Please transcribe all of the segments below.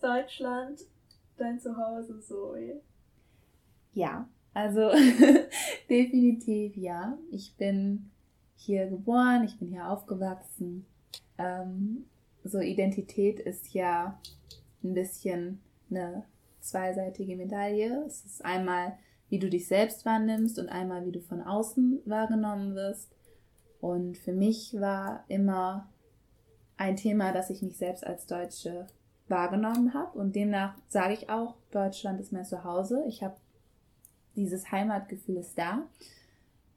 Ist Deutschland dein Zuhause so? Ja, also definitiv ja. Ich bin hier geboren, ich bin hier aufgewachsen. Ähm, so Identität ist ja ein bisschen eine zweiseitige Medaille. Es ist einmal, wie du dich selbst wahrnimmst und einmal, wie du von außen wahrgenommen wirst. Und für mich war immer ein Thema, dass ich mich selbst als Deutsche wahrgenommen habe. Und demnach sage ich auch, Deutschland ist mein Zuhause. Ich habe dieses Heimatgefühl ist da.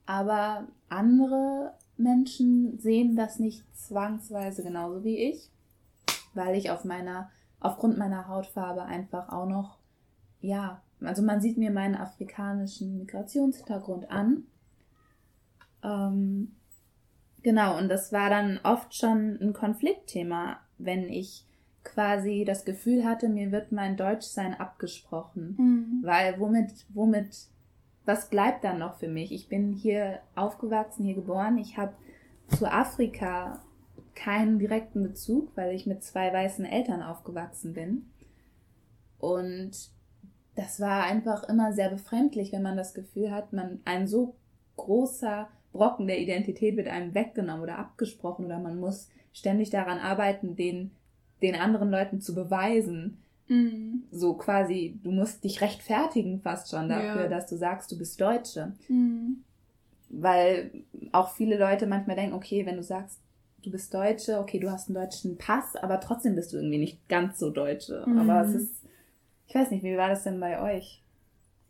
Aber andere Menschen sehen das nicht zwangsweise genauso wie ich, weil ich auf meiner, aufgrund meiner Hautfarbe einfach auch noch, ja, also man sieht mir meinen afrikanischen Migrationshintergrund an. Ähm, genau, und das war dann oft schon ein Konfliktthema, wenn ich quasi das Gefühl hatte, mir wird mein Deutschsein abgesprochen. Mhm. Weil womit, womit, was bleibt dann noch für mich? Ich bin hier aufgewachsen, hier geboren. Ich habe zu Afrika keinen direkten Bezug, weil ich mit zwei weißen Eltern aufgewachsen bin. Und das war einfach immer sehr befremdlich, wenn man das Gefühl hat, man ein so großer Brocken der Identität wird einem weggenommen oder abgesprochen oder man muss ständig daran arbeiten, den den anderen Leuten zu beweisen. Mhm. So quasi, du musst dich rechtfertigen fast schon dafür, ja. dass du sagst, du bist Deutsche. Mhm. Weil auch viele Leute manchmal denken, okay, wenn du sagst, du bist Deutsche, okay, du hast einen deutschen Pass, aber trotzdem bist du irgendwie nicht ganz so Deutsche. Mhm. Aber es ist, ich weiß nicht, wie war das denn bei euch?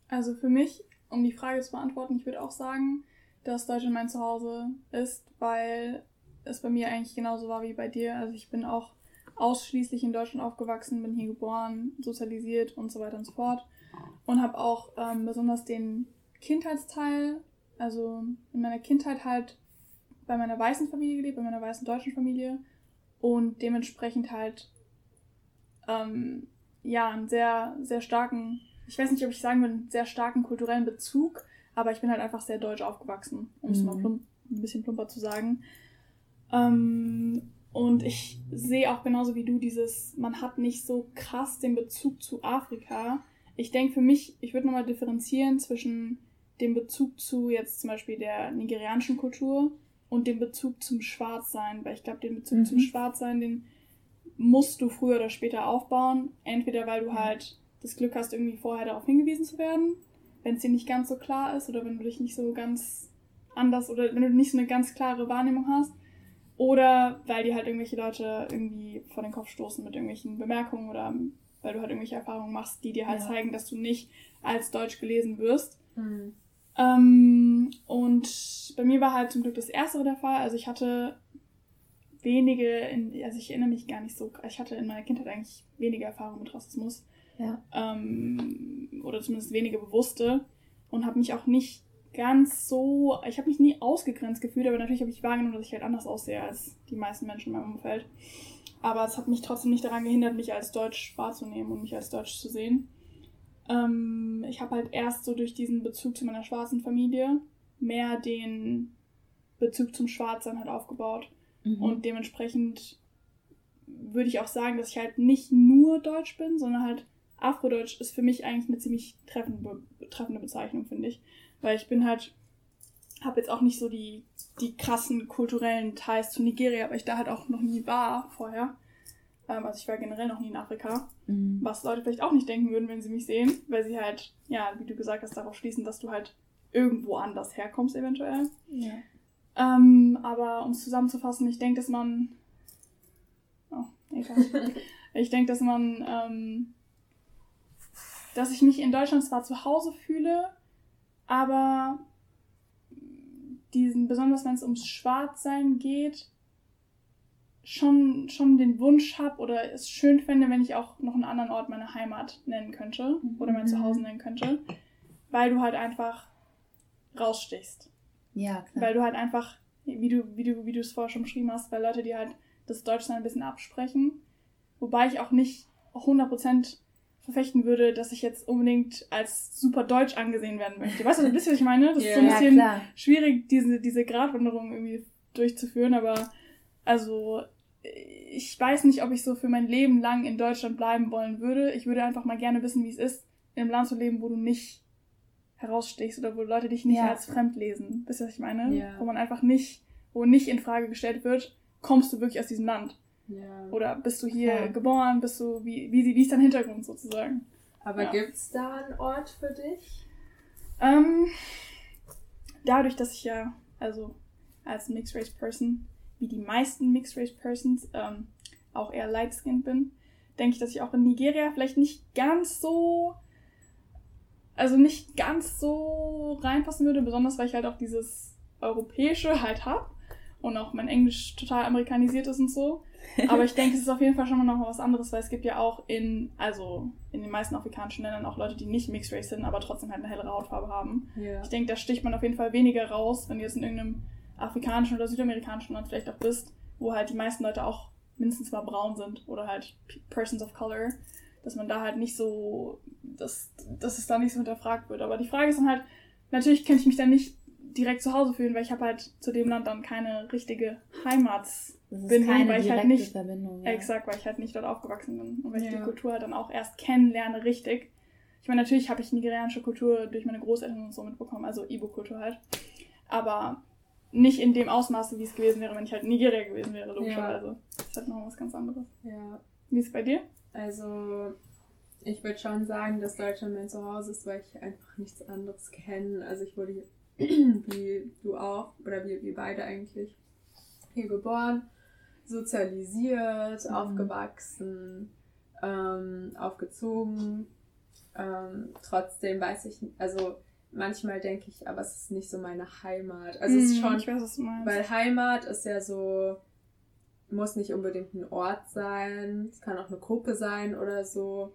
Also für mich, um die Frage zu beantworten, ich würde auch sagen, dass Deutschland mein Zuhause ist, weil es bei mir eigentlich genauso war wie bei dir. Also ich bin auch ausschließlich in Deutschland aufgewachsen, bin hier geboren, sozialisiert und so weiter und so fort. Und habe auch ähm, besonders den Kindheitsteil, also in meiner Kindheit halt bei meiner weißen Familie gelebt, bei meiner weißen deutschen Familie und dementsprechend halt ähm, ja einen sehr, sehr starken, ich weiß nicht, ob ich sagen will, einen sehr starken kulturellen Bezug, aber ich bin halt einfach sehr deutsch aufgewachsen, um es mhm. mal plump, ein bisschen plumper zu sagen. Ähm, und ich sehe auch genauso wie du dieses, man hat nicht so krass den Bezug zu Afrika. Ich denke für mich, ich würde nochmal differenzieren zwischen dem Bezug zu jetzt zum Beispiel der nigerianischen Kultur und dem Bezug zum Schwarzsein. Weil ich glaube, den Bezug mhm. zum Schwarzsein, den musst du früher oder später aufbauen. Entweder weil du halt das Glück hast, irgendwie vorher darauf hingewiesen zu werden, wenn es dir nicht ganz so klar ist oder wenn du dich nicht so ganz anders oder wenn du nicht so eine ganz klare Wahrnehmung hast. Oder weil die halt irgendwelche Leute irgendwie vor den Kopf stoßen mit irgendwelchen Bemerkungen oder weil du halt irgendwelche Erfahrungen machst, die dir halt ja. zeigen, dass du nicht als Deutsch gelesen wirst. Mhm. Ähm, und bei mir war halt zum Glück das Erste der Fall. Also ich hatte wenige, in, also ich erinnere mich gar nicht so, ich hatte in meiner Kindheit eigentlich wenige Erfahrungen mit Rassismus. Ja. Ähm, oder zumindest wenige bewusste. Und habe mich auch nicht ganz so, ich habe mich nie ausgegrenzt gefühlt, aber natürlich habe ich wahrgenommen, dass ich halt anders aussehe als die meisten Menschen in meinem Umfeld. Aber es hat mich trotzdem nicht daran gehindert, mich als Deutsch wahrzunehmen und mich als Deutsch zu sehen. Ähm, ich habe halt erst so durch diesen Bezug zu meiner schwarzen Familie mehr den Bezug zum Schwarzsein halt aufgebaut. Mhm. Und dementsprechend würde ich auch sagen, dass ich halt nicht nur Deutsch bin, sondern halt Afrodeutsch ist für mich eigentlich eine ziemlich treffende, treffende Bezeichnung, finde ich. Weil ich bin halt, habe jetzt auch nicht so die, die krassen kulturellen Ties zu Nigeria, weil ich da halt auch noch nie war vorher. Ähm, also ich war generell noch nie in Afrika. Mhm. Was Leute vielleicht auch nicht denken würden, wenn sie mich sehen, weil sie halt, ja, wie du gesagt hast, darauf schließen, dass du halt irgendwo anders herkommst eventuell. Ja. Ähm, aber um es zusammenzufassen, ich denke, dass man. Oh, egal. ich denke, dass man. Ähm, dass ich mich in Deutschland zwar zu Hause fühle, aber diesen, besonders wenn es ums Schwarzsein geht, schon, schon den Wunsch habe oder es schön fände, wenn ich auch noch einen anderen Ort meine Heimat nennen könnte oder mein mhm. Zuhause nennen könnte, weil du halt einfach rausstichst. Ja, klar. Weil du halt einfach, wie du, wie du, wie du es vorher schon beschrieben hast, weil Leute, die halt das Deutschsein ein bisschen absprechen, wobei ich auch nicht 100% verfechten würde, dass ich jetzt unbedingt als super deutsch angesehen werden möchte. Weißt du, ein bisschen, was ich meine? Das yeah, ist so ein bisschen ja, schwierig, diese, diese Gratwanderung irgendwie durchzuführen, aber also ich weiß nicht, ob ich so für mein Leben lang in Deutschland bleiben wollen würde. Ich würde einfach mal gerne wissen, wie es ist, in einem Land zu leben, wo du nicht herausstichst oder wo Leute dich nicht Ja. als fremd lesen. Wisst ihr, was ich meine? Ja. Wo man einfach nicht, wo nicht in Frage gestellt wird, kommst du wirklich aus diesem Land? Ja. Oder bist du hier Ja. geboren? Bist du, wie, wie, wie ist dein Hintergrund sozusagen? Aber Ja. gibt's da einen Ort für dich? Ähm, dadurch, dass ich ja, also als Mixed Race Person, wie die meisten Mixed Race Persons, ähm, auch eher light skinned bin, denke ich, dass ich auch in Nigeria vielleicht nicht ganz so, also nicht ganz so reinpassen würde, besonders weil ich halt auch dieses Europäische halt hab und auch mein Englisch total amerikanisiert ist und so. Aber ich denke, es ist auf jeden Fall schon mal noch was anderes, weil es gibt ja auch in, also in den meisten afrikanischen Ländern auch Leute, die nicht Mixed Race sind, aber trotzdem halt eine hellere Hautfarbe haben. Ja. Ich denke, da sticht man auf jeden Fall weniger raus, wenn du jetzt in irgendeinem afrikanischen oder südamerikanischen Land vielleicht auch bist, wo halt die meisten Leute auch mindestens mal braun sind oder halt Persons of Color, dass man da halt nicht so, dass, dass es da nicht so hinterfragt wird. Aber die Frage ist dann halt, natürlich könnte ich mich dann nicht direkt zu Hause fühlen, weil ich habe halt zu dem Land dann keine richtige Heimats Bindung, keine weil ich halt nicht- Verbindung. Ja. Exakt, weil ich halt nicht dort aufgewachsen bin und weil ich Ja. die Kultur halt dann auch erst kennenlerne, richtig. Ich meine, natürlich habe ich nigerianische Kultur durch meine Großeltern und so mitbekommen, also Ibo-Kultur halt. Aber nicht in dem Ausmaße, wie es gewesen wäre, wenn ich halt Nigeria gewesen wäre, logischerweise. Das ist halt noch was ganz anderes. ja. Wie ist es bei dir? Also, ich würde schon sagen, dass Deutschland mein Zuhause ist, weil ich einfach nichts anderes kenne. Also, ich wurde hier, wie du auch, oder wir, wir beide eigentlich, hier geboren, sozialisiert, Mhm. aufgewachsen, ähm, aufgezogen. Ähm, trotzdem weiß ich, also manchmal denke ich, aber es ist nicht so meine Heimat. Also, es ist Hm, schon Ich weiß, was du meinst. weil Heimat ist ja so, muss nicht unbedingt ein Ort sein, es kann auch eine Gruppe sein oder so.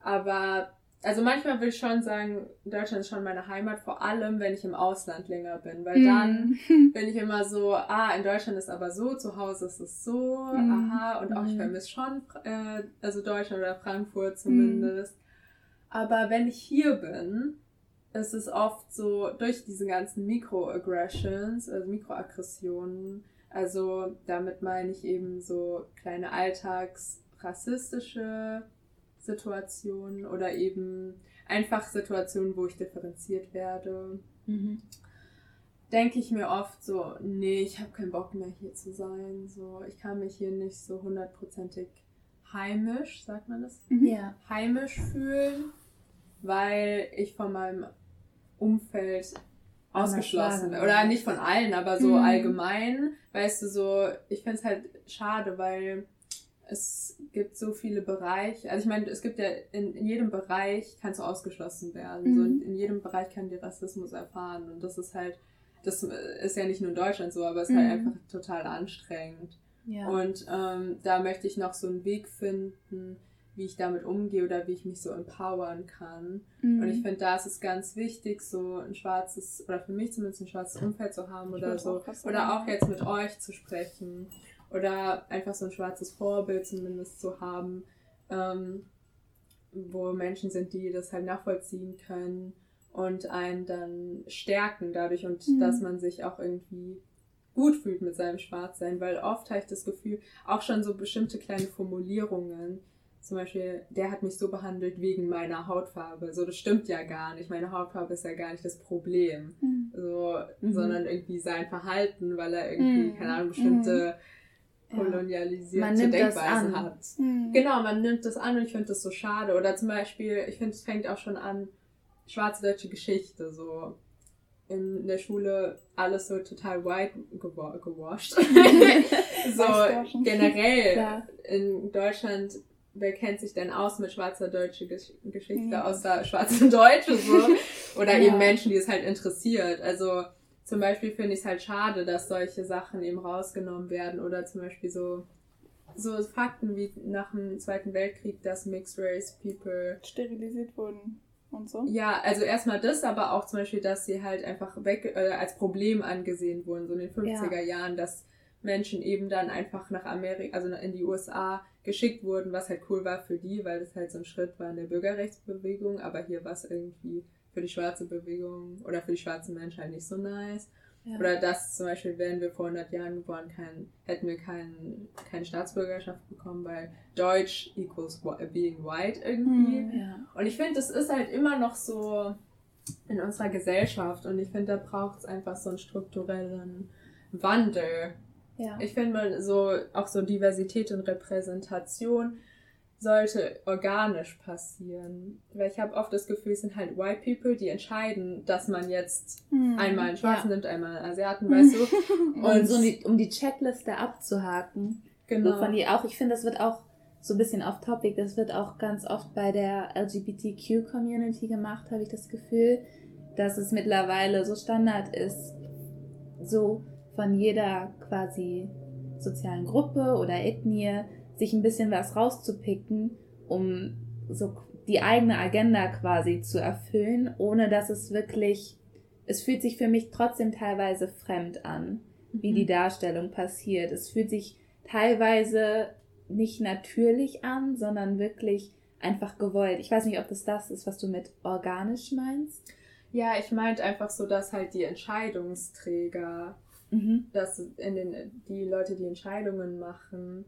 Aber, also manchmal will ich schon sagen, Deutschland ist schon meine Heimat, vor allem wenn ich im Ausland länger bin, weil dann Hm. bin ich immer so, ah, in Deutschland ist aber so, zu Hause ist es so, Mhm. aha, und auch ich Mhm. vermisse schon, äh, also Deutschland oder Frankfurt zumindest. Aber wenn ich hier bin, ist es oft so, durch diese ganzen Microaggressions, also Mikroaggressionen, also damit meine ich eben so kleine alltagsrassistische Situationen oder eben einfach Situationen, wo ich differenziert werde Mhm. denke ich mir oft so, nee, ich habe keinen Bock mehr hier zu sein. So, ich kann mich hier nicht so hundertprozentig heimisch, sagt man das? Mhm. Ja. Heimisch fühlen, weil ich von meinem Umfeld ausgeschlossen bin. Oder nicht von allen, aber so Mhm. allgemein. Weißt du, so, ich finde es halt schade, weil es gibt so viele Bereiche. Also ich meine, es gibt ja in, in jedem Bereich kannst du ausgeschlossen werden. So, Mhm. in, in jedem Bereich kann die Rassismus erfahren. Und das ist halt, das ist ja nicht nur in Deutschland so, aber es ist halt Mhm. einfach total anstrengend. Ja. Und ähm, da möchte ich noch so einen Weg finden, wie ich damit umgehe oder wie ich mich so empowern kann. Mhm. Und ich finde, da ist es ganz wichtig, so ein schwarzes, oder für mich zumindest ein schwarzes Umfeld zu haben Ich oder so. auch Oder auch jetzt mit euch zu sprechen. Oder einfach so ein schwarzes Vorbild zumindest zu haben, ähm, wo Menschen sind, die das halt nachvollziehen können und einen dann stärken dadurch und Mhm. dass man sich auch irgendwie gut fühlt mit seinem Schwarzsein, weil oft habe ich das Gefühl, auch schon so bestimmte kleine Formulierungen, zum Beispiel, der hat mich so behandelt wegen meiner Hautfarbe. So, das stimmt ja gar nicht. Meine Hautfarbe ist ja gar nicht das Problem. Mhm. So, Mhm. sondern irgendwie sein Verhalten, weil er irgendwie, Mhm. keine Ahnung, bestimmte Ja. kolonialisierte Man nimmt das Denkweisen an. hat. Mhm. Genau, man nimmt das an und ich finde das so schade. Oder zum Beispiel, ich finde, es fängt auch schon an, schwarze deutsche Geschichte, so in der Schule alles so total white gewa gewascht. so generell Klar. in Deutschland, wer kennt sich denn aus mit schwarzer deutsche Gesch Geschichte, Mhm. außer schwarze Deutsche so? Oder Ja. eben Menschen, die es halt interessiert. Also zum Beispiel finde ich es halt schade, dass solche Sachen eben rausgenommen werden. Oder zum Beispiel so, so Fakten wie nach dem Zweiten Weltkrieg, dass Mixed Race People Sterilisiert wurden und so. ja, also erstmal das, aber auch zum Beispiel, dass sie halt einfach weg äh, als Problem angesehen wurden, so in den 50er Jahren, dass Menschen eben dann einfach nach Amerika, also in die USA geschickt wurden, was halt cool war für die, weil das halt so ein Schritt war in der Bürgerrechtsbewegung, aber hier war es irgendwie für die schwarze Bewegung oder für die schwarzen Menschen halt nicht so nice. Ja. Oder dass zum Beispiel, wären wir vor 100 Jahren geboren, kein, hätten wir kein, keine Staatsbürgerschaft bekommen, weil Deutsch equals being white irgendwie. Mhm, ja. Und ich finde, das ist halt immer noch so in unserer Gesellschaft und ich finde, da braucht es einfach so einen strukturellen Wandel. Ja. Ich finde so auch so Diversität und Repräsentation sollte organisch passieren. Weil ich habe oft das Gefühl, es sind halt White People, die entscheiden, dass man jetzt hm, einmal einen Schwarzen ja. nimmt, einmal einen Asiaten, weißt du. Und so um die, um die Checkliste abzuhaken. Genau. So von die auch, ich finde, das wird auch so ein bisschen off topic, das wird auch ganz oft bei der LGBTQ-Community gemacht, habe ich das Gefühl, dass es mittlerweile so Standard ist, so von jeder quasi sozialen Gruppe oder Ethnie sich ein bisschen was rauszupicken, um so die eigene Agenda quasi zu erfüllen, ohne dass es wirklich, es fühlt sich für mich trotzdem teilweise fremd an, wie die mhm. Darstellung passiert. Es fühlt sich teilweise nicht natürlich an, sondern wirklich einfach gewollt. Ich weiß nicht, ob das das ist, was du mit organisch meinst. Ja, ich meinte einfach so, dass halt die Entscheidungsträger, mhm. dass in den, die Leute, die Entscheidungen machen,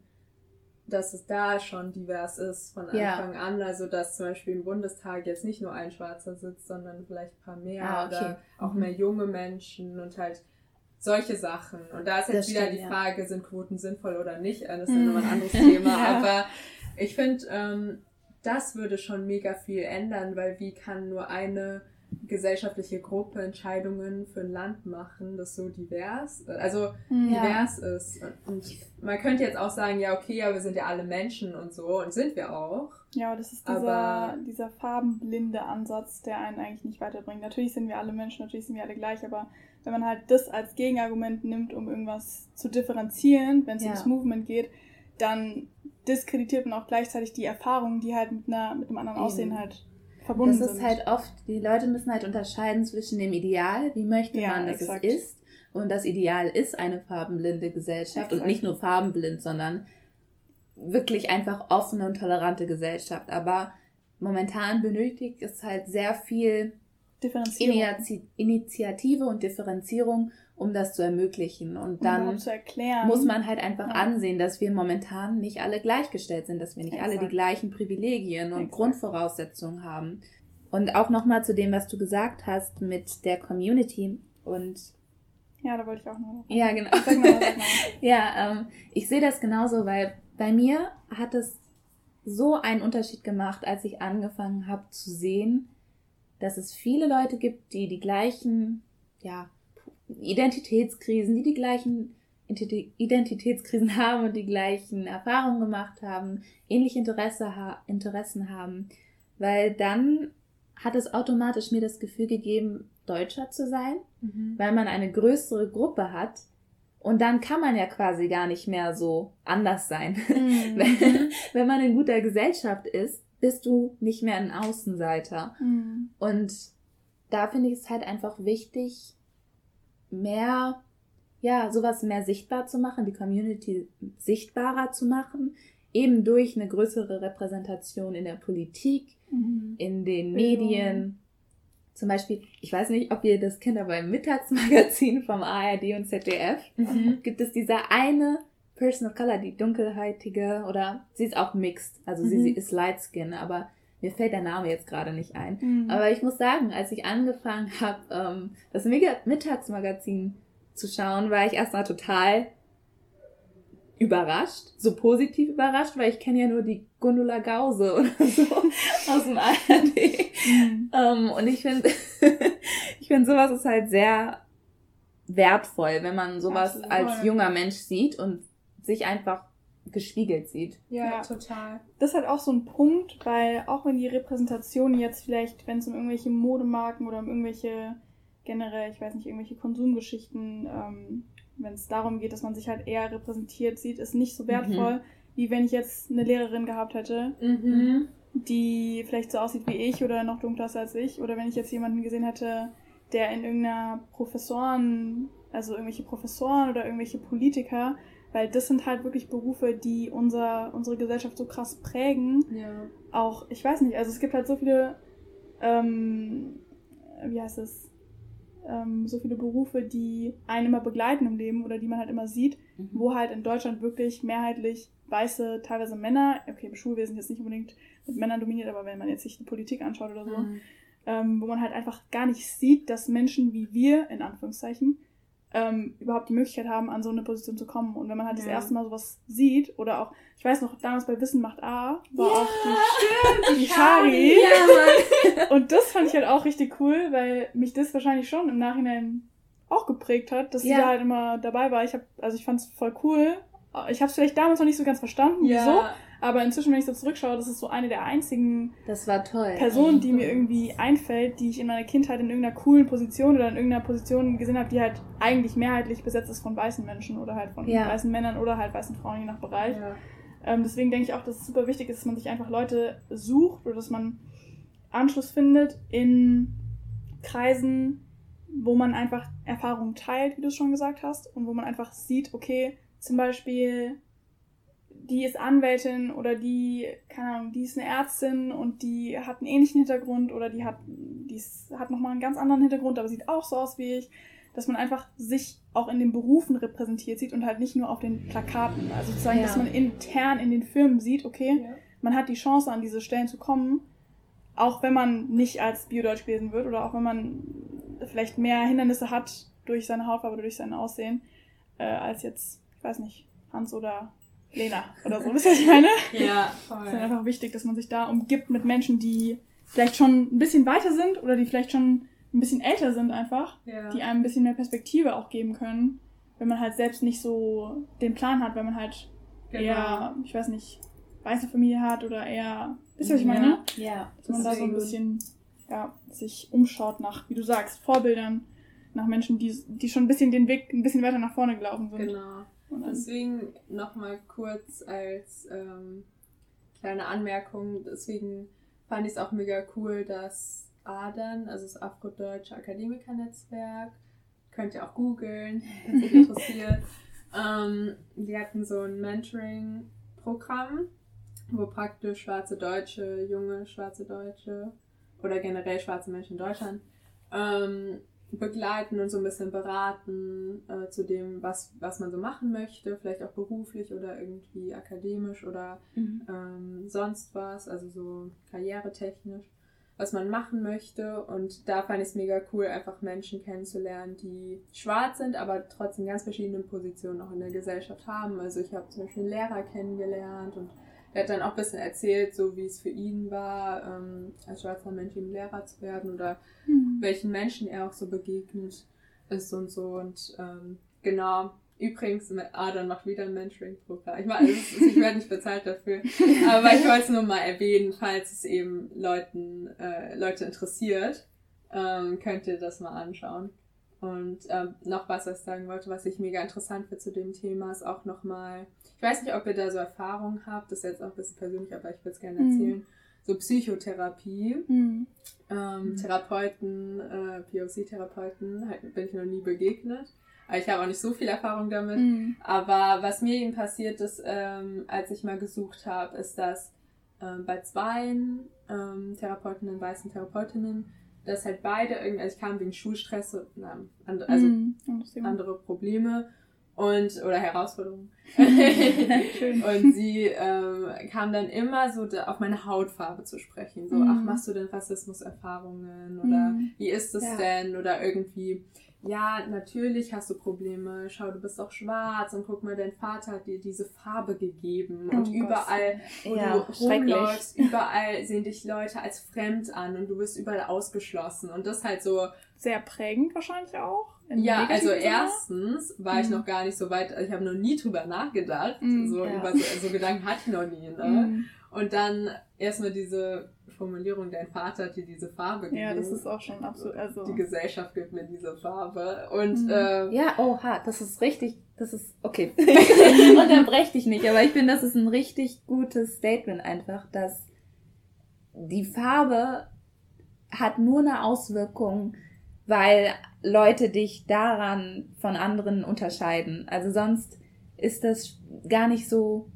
dass es da schon divers ist von Anfang ja. an. Also dass zum Beispiel im Bundestag jetzt nicht nur ein Schwarzer sitzt, sondern vielleicht ein paar mehr ah, okay. oder auch mhm. mehr junge Menschen und halt solche Sachen. Und da ist jetzt das wieder stimmt, die Frage, ja. sind Quoten sinnvoll oder nicht? Das ist mhm. nochmal ein anderes Thema. ja. Aber ich finde, ähm, das würde schon mega viel ändern, weil wie kann nur eine gesellschaftliche Gruppe Entscheidungen für ein Land machen, das so divers, also ja. divers ist. Und man könnte jetzt auch sagen, ja, okay, ja, wir sind ja alle Menschen und so, und sind wir auch. Ja, aber das ist dieser, aber, dieser farbenblinde Ansatz, der einen eigentlich nicht weiterbringt. Natürlich sind wir alle Menschen, natürlich sind wir alle gleich, aber wenn man halt das als Gegenargument nimmt, um irgendwas zu differenzieren, wenn es ja. ums Movement geht, dann diskreditiert man auch gleichzeitig die Erfahrungen, die halt mit, einer, mit einem anderen. Aussehen halt verbunden das ist halt oft, die Leute müssen halt unterscheiden zwischen dem Ideal, wie möchte ja, man, dass exakt. es ist, und das Ideal ist eine farbenblinde Gesellschaft exakt. und nicht nur farbenblind, sondern wirklich einfach offene und tolerante Gesellschaft. Aber momentan benötigt es halt sehr viel Initiative und Differenzierung, um das zu ermöglichen. Und dann muss man halt einfach ja. ansehen, dass wir momentan nicht alle gleichgestellt sind, dass wir nicht Exakt. alle die gleichen Privilegien und Exakt. Grundvoraussetzungen haben. Und auch nochmal zu dem, was du gesagt hast mit der Community und ja, da wollte ich auch noch. Ja, genau. Mal. ja, ähm, ich sehe das genauso, weil bei mir hat es so einen Unterschied gemacht, als ich angefangen habe zu sehen, dass es viele Leute gibt, die die gleichen, ja, Identitätskrisen, die die gleichen Identitätskrisen haben und die gleichen Erfahrungen gemacht haben, ähnliche Interesse ha Interessen haben, weil dann hat es automatisch mir das Gefühl gegeben, Deutscher zu sein, mhm. weil man eine größere Gruppe hat und dann kann man ja quasi gar nicht mehr so anders sein. Mhm. wenn, wenn man in guter Gesellschaft ist, bist du nicht mehr ein Außenseiter. Mhm. Und da finde ich es halt einfach wichtig, mehr, ja, sowas mehr sichtbar zu machen, die Community sichtbarer zu machen, eben durch eine größere Repräsentation in der Politik, mhm. in den Medien. Zum Beispiel, ich weiß nicht, ob ihr das kennt, aber im Mittagsmagazin vom ARD und ZDF mhm. gibt es diese eine Person of Color, die dunkelhäutige, oder sie ist auch mixed, also mhm. sie, sie ist light skin, aber mir fällt der Name jetzt gerade nicht ein. Mhm. Aber ich muss sagen, als ich angefangen habe, ähm, das Mittagsmagazin zu schauen, war ich erstmal total überrascht, so positiv überrascht, weil ich kenne ja nur die Gundula Gause oder so aus dem ARD. Mhm. Ähm, und ich finde, ich finde sowas ist halt sehr wertvoll, wenn man sowas Absolut. als junger Mensch sieht und sich einfach gespiegelt sieht. Ja, ja, total. Das ist halt auch so ein Punkt, weil auch wenn die Repräsentation jetzt vielleicht, wenn es um irgendwelche Modemarken oder um irgendwelche generell, ich weiß nicht, irgendwelche Konsumgeschichten, ähm, wenn es darum geht, dass man sich halt eher repräsentiert sieht, ist nicht so wertvoll, mhm. wie wenn ich jetzt eine Lehrerin gehabt hätte, mhm. die vielleicht so aussieht wie ich oder noch dunkler ist als ich, oder wenn ich jetzt jemanden gesehen hätte, der in irgendeiner Professoren, also irgendwelche Professoren oder irgendwelche Politiker weil das sind halt wirklich Berufe, die unser, unsere Gesellschaft so krass prägen. Ja. Auch, ich weiß nicht, also es gibt halt so viele, ähm, wie heißt es, ähm, so viele Berufe, die einen immer begleiten im Leben oder die man halt immer sieht, Mhm. wo halt in Deutschland wirklich mehrheitlich weiße, teilweise Männer, okay, im Schulwesen jetzt nicht unbedingt mit Männern dominiert, aber wenn man jetzt sich die Politik anschaut oder so, Mhm. ähm, wo man halt einfach gar nicht sieht, dass Menschen wie wir, in Anführungszeichen, ähm, überhaupt die Möglichkeit haben, an so eine Position zu kommen. Und wenn man halt das Ja. erste Mal sowas sieht, oder auch, ich weiß noch, damals bei Wissen macht A, war Ja, auch die, die Shari. Ja. Und das fand ich halt auch richtig cool, weil mich das wahrscheinlich schon im Nachhinein auch geprägt hat, dass sie da halt immer dabei war. Ich hab, also ich fand es voll cool. Ich habe es vielleicht damals noch nicht so ganz verstanden, wieso. Aber inzwischen, wenn ich so zurückschaue, das ist so eine der einzigen Das war toll. Person, die mir irgendwie einfällt, die ich in meiner Kindheit in irgendeiner coolen Position oder in irgendeiner Position gesehen habe, die halt eigentlich mehrheitlich besetzt ist von weißen Menschen oder halt von Ja. weißen Männern oder halt weißen Frauen, je nach Bereich. ja. Ähm, deswegen denke ich auch, dass es super wichtig ist, dass man sich einfach Leute sucht oder dass man Anschluss findet in Kreisen, wo man einfach Erfahrungen teilt, wie du es schon gesagt hast, und wo man einfach sieht, okay, zum Beispiel, die ist Anwältin oder die, keine Ahnung, die ist eine Ärztin und die hat einen ähnlichen Hintergrund oder die hat, die ist, hat nochmal einen ganz anderen Hintergrund, aber sieht auch so aus wie ich. Dass man einfach sich auch in den Berufen repräsentiert sieht und halt nicht nur auf den Plakaten. Also sozusagen, Ja. dass man intern in den Firmen sieht, okay, Ja. man hat die Chance, an diese Stellen zu kommen, auch wenn man nicht als Biodeutsch gelesen wird oder auch wenn man vielleicht mehr Hindernisse hat durch seine Hautfarbe oder durch sein Aussehen, äh, als jetzt, ich weiß nicht, Hans oder Lena oder so. Wisst ihr, was ich meine? Ja, Es ist halt voll. einfach wichtig, dass man sich da umgibt mit Menschen, die vielleicht schon ein bisschen weiter sind oder die vielleicht schon ein bisschen älter sind einfach, Ja. die einem ein bisschen mehr Perspektive auch geben können, wenn man halt selbst nicht so den Plan hat, wenn man halt Genau. eher, ich weiß nicht, weiße Familie hat oder eher, wisst ihr, was ich meine? Ja. Dass man da so ein bisschen, ja, sich umschaut nach, wie du sagst, Vorbildern, nach Menschen, die, die schon ein bisschen den Weg ein bisschen weiter nach vorne gelaufen sind. Genau. Und dann, Deswegen nochmal kurz als ähm, kleine Anmerkung, deswegen fand ich es auch mega cool, dass ADEN, also das Afrodeutsche Akademikernetzwerk, könnt ihr auch googeln, wenn es interessiert, ähm, die hatten so ein Mentoring-Programm, wo praktisch schwarze Deutsche, junge schwarze Deutsche oder generell schwarze Menschen in Deutschland ähm, begleiten und so ein bisschen beraten äh, zu dem, was, was man so machen möchte, vielleicht auch beruflich oder irgendwie akademisch oder Mhm. ähm, sonst was, also so karrieretechnisch, was man machen möchte. Und da fand ich es mega cool, einfach Menschen kennenzulernen, die schwarz sind, aber trotzdem ganz verschiedene Positionen auch in der Gesellschaft haben. Also ich habe zum Beispiel einen Lehrer kennengelernt und er hat dann auch ein bisschen erzählt, so wie es für ihn war, ähm, als schwarzer Mensch eben Lehrer zu werden oder Hm. welchen Menschen er auch so begegnet ist und so. Und ähm, genau, übrigens, Adam macht wieder ein Mentoring-Programm. Ich, meine, ich werde nicht bezahlt dafür, aber ich wollte es nur mal erwähnen, falls es eben Leuten, äh, Leute interessiert, ähm, könnt ihr das mal anschauen. Und ähm, noch was, was ich sagen wollte, was ich mega interessant finde zu dem Thema, ist auch nochmal, ich weiß nicht, ob ihr da so Erfahrung habt, das ist jetzt auch ein bisschen persönlich, aber ich würde es gerne Mhm. erzählen, so Psychotherapie Hm. ähm, Mhm. Therapeuten, äh, POC-Therapeuten, halt, bin ich noch nie begegnet. Ich habe auch nicht so viel Erfahrung damit. Hm. Aber was mir eben passiert ist, ähm, als ich mal gesucht habe, ist, dass ähm, bei zwei ähm, Therapeutinnen, weißen Therapeutinnen, dass halt beide irgendwie, also ich kam wegen Schulstress, und, na, and, also Thema. andere Probleme und oder Herausforderungen. Und sie ähm, kam dann immer so da, auf meine Hautfarbe zu sprechen. So, Mhm. ach, machst du denn Rassismuserfahrungen oder Mhm. wie ist es Ja. denn? Oder irgendwie, ja, natürlich hast du Probleme. Schau, du bist auch schwarz und guck mal, dein Vater hat dir diese Farbe gegeben. Oh und Gott. überall, wo Ja, du rumläufst, überall sehen dich Leute als fremd an und du wirst überall ausgeschlossen. Und das halt so, Sehr prägend wahrscheinlich auch. ja, also Sinne. erstens war ich Mhm. noch gar nicht so weit, ich habe noch nie drüber nachgedacht. Mhm, so ja. über so, so Gedanken hatte ich noch nie. Ne? Hm. Und dann erstmal diese Formulierung, dein Vater hat dir diese Farbe gegeben. Ja, das ist auch schon absolut. Also, Die Gesellschaft gibt mir diese Farbe. Und Mhm. äh, Ja, oha, das ist richtig, das ist, okay. Unterbrech dich nicht, aber ich finde, das ist ein richtig gutes Statement einfach, dass die Farbe hat nur eine Auswirkung, weil Leute dich daran von anderen unterscheiden. Also sonst ist das gar nicht so,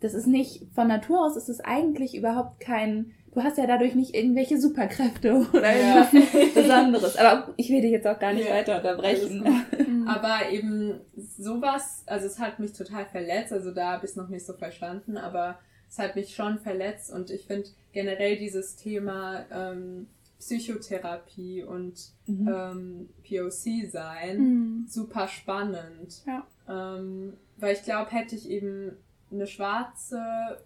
das ist nicht, von Natur aus ist es eigentlich überhaupt kein du hast ja dadurch nicht irgendwelche Superkräfte oder irgendwas ja. Besonderes. Aber ich will dich jetzt auch gar nicht ja. weiter unterbrechen. Mhm. Aber eben sowas, also es hat mich total verletzt, also da habe ich es noch nicht so verstanden, aber es hat mich schon verletzt und ich finde generell dieses Thema ähm, Psychotherapie und mhm. ähm, POC sein mhm. super spannend. Ja. Ähm, weil ich glaube, hätte ich eben eine schwarze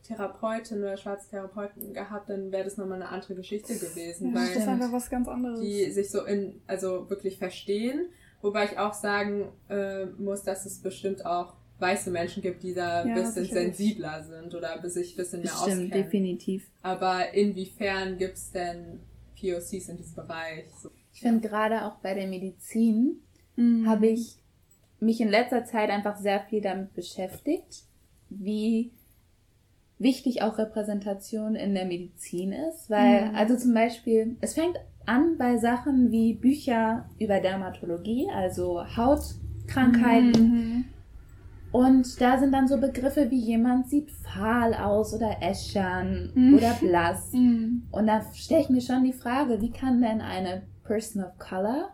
Therapeutin oder schwarze Therapeuten gehabt, dann wäre das nochmal eine andere Geschichte gewesen. Ja, weil das ist einfach was ganz anderes. Die sich so in, also wirklich verstehen. Wobei ich auch sagen äh, muss, dass es bestimmt auch weiße Menschen gibt, die da ein ja, bisschen sensibler sind oder sich ein bisschen mehr Bestimmt, auskennen. definitiv. Aber inwiefern gibt es denn POCs in diesem Bereich? So. Ich finde gerade auch bei der Medizin mhm. habe ich mich in letzter Zeit einfach sehr viel damit beschäftigt, wie wichtig auch Repräsentation in der Medizin ist, weil, mhm. also zum Beispiel, es fängt an bei Sachen wie Bücher über Dermatologie, also Hautkrankheiten. Mhm. Und da sind dann so Begriffe wie jemand sieht fahl aus oder äschern mhm. oder blass. Mhm. Und da stelle ich mir schon die Frage, wie kann denn eine Person of Color,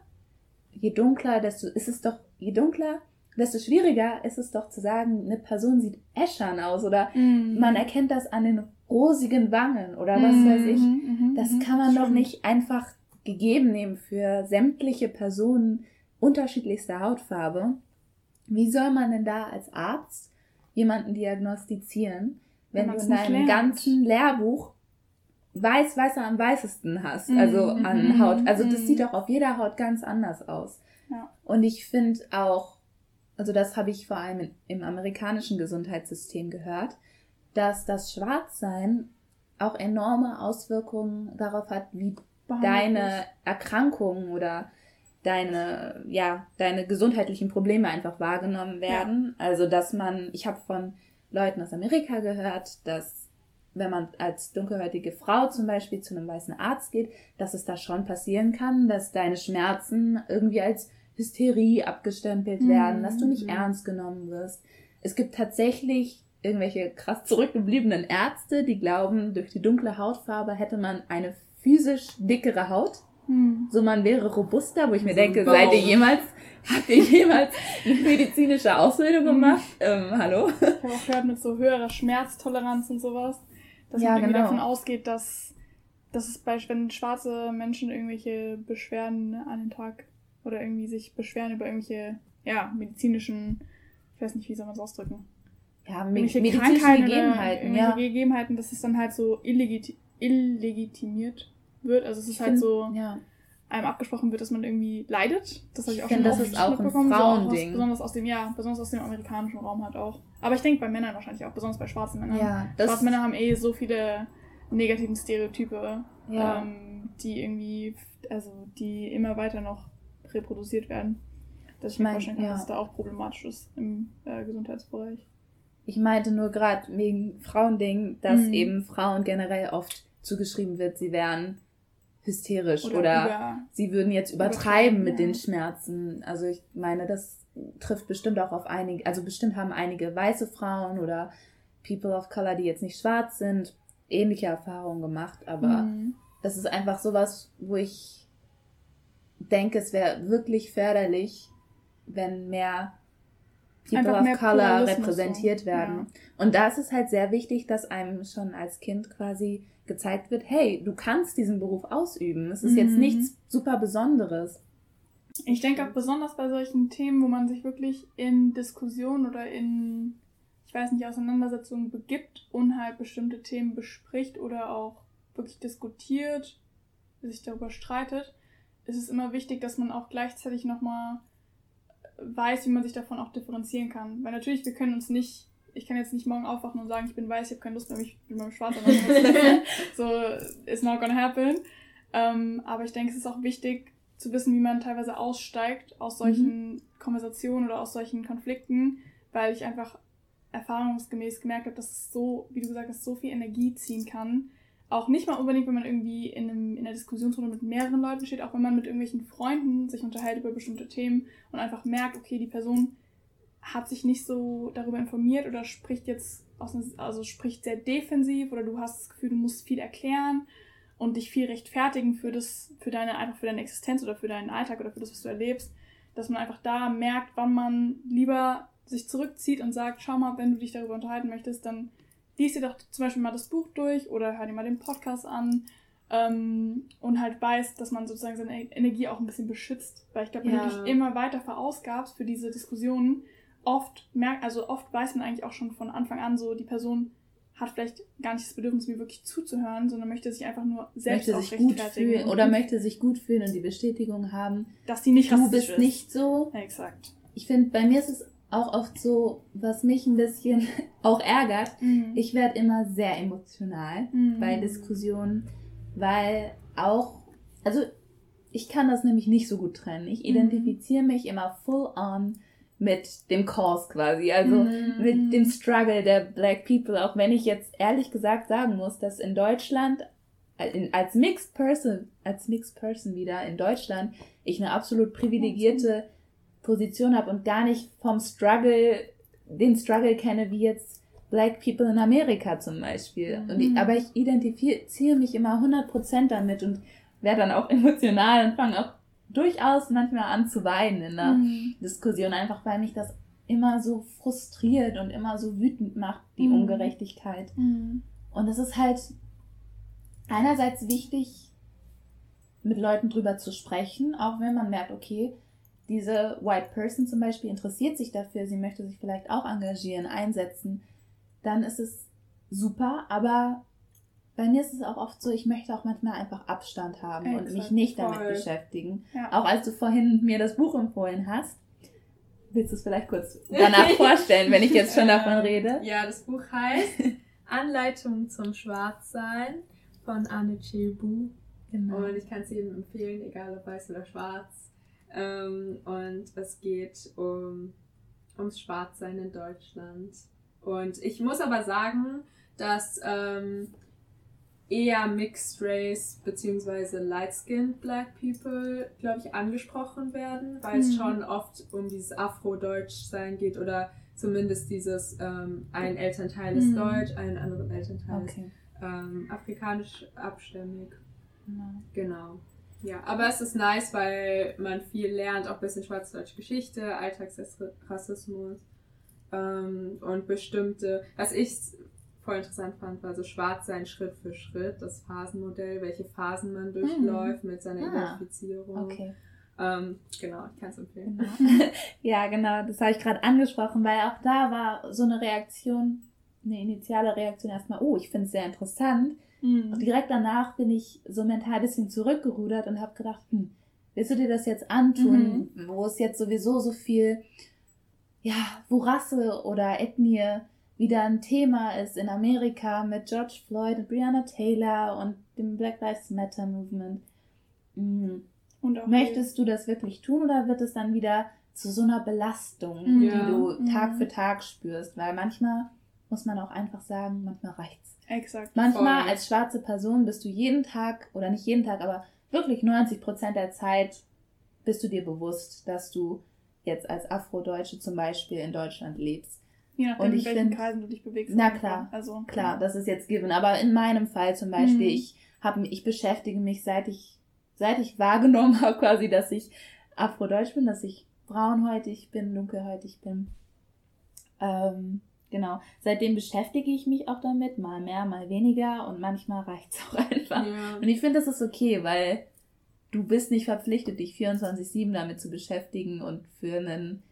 je dunkler, desto ist es doch, je dunkler, desto schwieriger ist es doch zu sagen, eine Person sieht äschern aus oder mhm. man erkennt das an den rosigen Wangen oder was mhm. weiß ich. Mhm. Das kann man doch nicht einfach gegeben nehmen für sämtliche Personen unterschiedlichster Hautfarbe. Wie soll man denn da als Arzt jemanden diagnostizieren, wenn, wenn du in deinem ganzen Lehrbuch weiß, weißer am weißesten hast, mhm, also mhm. an Haut. Also das mhm. sieht doch auf jeder Haut ganz anders aus. Ja. Und ich finde auch, also das habe ich vor allem im amerikanischen Gesundheitssystem gehört, dass das Schwarzsein auch enorme Auswirkungen darauf hat, wie deine Erkrankungen oder deine, ja, deine gesundheitlichen Probleme einfach wahrgenommen werden. Ja. Also, dass man, ich habe von Leuten aus Amerika gehört, dass wenn man als dunkelhäutige Frau zum Beispiel zu einem weißen Arzt geht, dass es da schon passieren kann, dass deine Schmerzen irgendwie als Hysterie abgestempelt werden, mhm. dass du nicht mhm. ernst genommen wirst. Es gibt tatsächlich irgendwelche krass zurückgebliebenen Ärzte, die glauben, durch die dunkle Hautfarbe hätte man eine physisch dickere Haut. Hm. So, man wäre robuster, wo ich mir so denke, seid ihr jemals, habt ihr jemals eine medizinische Ausbildung hm. gemacht? Ähm, hallo? Ich habe auch gehört, mit so höherer Schmerztoleranz und sowas, dass ja, man irgendwie genau. davon ausgeht, dass, dass es bei, wenn schwarze Menschen irgendwelche Beschwerden an den Tag oder irgendwie sich beschweren über irgendwelche, ja, medizinischen, ich weiß nicht, wie soll man es ausdrücken? Ja, irgendwelche medizinische Gegebenheiten, ja. Gegebenheiten, dass es dann halt so illegit illegitimiert wird. Also es ist ich halt find, so ja. einem abgesprochen wird, dass man irgendwie leidet. Das habe ich auch ich schon find, das ist auch ein Frauending. So besonders aus dem, ja, besonders aus dem amerikanischen Raum halt auch. Aber ich denke bei Männern wahrscheinlich auch, besonders bei schwarzen Männern. Ja, Schwarze Männer haben eh so viele negativen Stereotype, ja. ähm, die irgendwie, also die immer weiter noch reproduziert werden. Dass ich mir vorstellen kann, ja. dass es da auch problematisch ist im äh, Gesundheitsbereich. Ich meinte nur gerade wegen Frauending, dass mhm. eben Frauen generell oft zugeschrieben wird, sie wären hysterisch oder, oder sie würden jetzt übertreiben mit ja. den Schmerzen. Also ich meine, das trifft bestimmt auch auf einige, also bestimmt haben einige weiße Frauen oder People of Color, die jetzt nicht schwarz sind, ähnliche Erfahrungen gemacht, aber mhm. das ist einfach sowas, wo ich denke, es wäre wirklich förderlich, wenn mehr People of Color repräsentiert werden. Ja. Und da ist es halt sehr wichtig, dass einem schon als Kind quasi gezeigt wird, hey, du kannst diesen Beruf ausüben. Es ist mhm. jetzt nichts super Besonderes. Ich denke auch besonders bei solchen Themen, wo man sich wirklich in Diskussionen oder in, ich weiß nicht, Auseinandersetzungen begibt und halt bestimmte Themen bespricht oder auch wirklich diskutiert, sich darüber streitet, ist es immer wichtig, dass man auch gleichzeitig nochmal weiß, wie man sich davon auch differenzieren kann. Weil natürlich, wir können uns nicht ich kann jetzt nicht morgen aufwachen und sagen, ich bin weiß, ich habe keine Lust mehr, mich mit meinem Schwarz So, it's not gonna happen. Ähm, aber ich denke, es ist auch wichtig zu wissen, wie man teilweise aussteigt aus solchen mhm. Konversationen oder aus solchen Konflikten, weil ich einfach erfahrungsgemäß gemerkt habe, dass es so, wie du gesagt hast, so viel Energie ziehen kann. Auch nicht mal unbedingt, wenn man irgendwie in, einem, in einer Diskussionsrunde mit mehreren Leuten steht, auch wenn man mit irgendwelchen Freunden sich unterhält über bestimmte Themen und einfach merkt, okay, die Person hat sich nicht so darüber informiert oder spricht jetzt aus, also spricht sehr defensiv oder du hast das Gefühl, du musst viel erklären und dich viel rechtfertigen für das, für deine, einfach für deine Existenz oder für deinen Alltag oder für das, was du erlebst, dass man einfach da merkt, wann man lieber sich zurückzieht und sagt, schau mal, wenn du dich darüber unterhalten möchtest, dann liest dir doch zum Beispiel mal das Buch durch oder hör dir mal den Podcast an ähm, und halt weiß, dass man sozusagen seine Energie auch ein bisschen beschützt. Weil ich glaube, wenn ja. du dich immer weiter verausgabst für diese Diskussionen, oft merkt, also oft weiß man eigentlich auch schon von Anfang an so, die Person hat vielleicht gar nicht das Bedürfnis, mir wirklich zuzuhören, sondern möchte sich einfach nur selbst möchte sich gut fühlen oder möchte sich gut fühlen und die Bestätigung haben, dass sie nicht du bist ist. nicht so. Ja, exakt. Ich finde, bei mir ist es auch oft so, was mich ein bisschen auch ärgert. Mhm. Ich werde immer sehr emotional mhm. bei Diskussionen, weil auch, also ich kann das nämlich nicht so gut trennen. Ich mhm. identifiziere mich immer full on mit dem Cause quasi, also mm. mit dem Struggle der Black People, auch wenn ich jetzt ehrlich gesagt sagen muss, dass in Deutschland äh, als Mixed Person, als Mixed Person wieder in Deutschland, ich eine absolut privilegierte Position habe und gar nicht vom Struggle, den Struggle kenne, wie jetzt Black People in Amerika zum Beispiel. Und ich, aber ich identifiziere mich immer 100% damit und werde dann auch emotional und fange auch durchaus manchmal an zu weinen in der mhm. Diskussion, einfach weil mich das immer so frustriert und immer so wütend macht, die mhm. Ungerechtigkeit. Mhm. Und es ist halt einerseits wichtig, mit Leuten drüber zu sprechen, auch wenn man merkt, okay, diese White Person zum Beispiel interessiert sich dafür, sie möchte sich vielleicht auch engagieren, einsetzen, dann ist es super, aber bei mir ist es auch oft so, ich möchte auch manchmal einfach Abstand haben Exakt, und mich nicht voll. damit beschäftigen. Ja. Auch als du vorhin mir das Buch empfohlen hast, willst du es vielleicht kurz danach vorstellen, wenn ich jetzt schon davon rede? Ja, das Buch heißt Anleitung zum Schwarzsein von Anne Chilbu. Genau. Und ich kann es jedem empfehlen, egal ob weiß oder schwarz. Ähm, und es geht um, ums Schwarzsein in Deutschland. Und ich muss aber sagen, dass ähm, eher Mixed Race beziehungsweise Light-Skinned Black People, glaube ich, angesprochen werden, weil mhm. es schon oft um dieses Afro-Deutsch-Sein geht oder zumindest dieses ähm, ein Elternteil ist mhm. deutsch, ein anderer Elternteil okay. ist ähm, afrikanisch abstämmig. Mhm. Genau. Ja, aber es ist nice, weil man viel lernt, auch ein bisschen schwarzdeutsche Geschichte, Alltagsrassismus ähm, und bestimmte, was ich voll interessant fand, war so schwarz sein Schritt für Schritt, das Phasenmodell, welche Phasen man durchläuft mhm. mit seiner ah, Identifizierung. Okay. Ähm, genau, ich kann es empfehlen. Genau. ja, genau, das habe ich gerade angesprochen, weil auch da war so eine Reaktion, eine initiale Reaktion erstmal, oh, ich finde es sehr interessant. Mhm. Und direkt danach bin ich so mental ein bisschen zurückgerudert und habe gedacht, hm, willst du dir das jetzt antun, mhm. wo es jetzt sowieso so viel, ja, wo Rasse oder Ethnie wieder ein Thema ist in Amerika mit George Floyd und Breonna Taylor und dem Black Lives Matter Movement. Mhm. Möchtest du das wirklich tun oder wird es dann wieder zu so einer Belastung, mhm. ja. die du Tag mhm. für Tag spürst? Weil manchmal muss man auch einfach sagen, manchmal reicht's. Exakt. Manchmal voll. als schwarze Person bist du jeden Tag, oder nicht jeden Tag, aber wirklich 90 Prozent der Zeit bist du dir bewusst, dass du jetzt als Afrodeutsche zum Beispiel in Deutschland lebst. Je nachdem, und ich in welchen Kreisen du dich bewegst. Na klar, also, klar, das ist jetzt given. Aber in meinem Fall zum Beispiel, mhm. ich, hab, ich beschäftige mich, seit ich, seit ich wahrgenommen habe, quasi, dass ich afrodeutsch bin, dass ich braunhäutig bin, dunkelhäutig bin. Ähm, genau. Seitdem beschäftige ich mich auch damit, mal mehr, mal weniger und manchmal reicht es auch einfach. Ja. Und ich finde, das ist okay, weil du bist nicht verpflichtet, dich 24-7 damit zu beschäftigen und für einen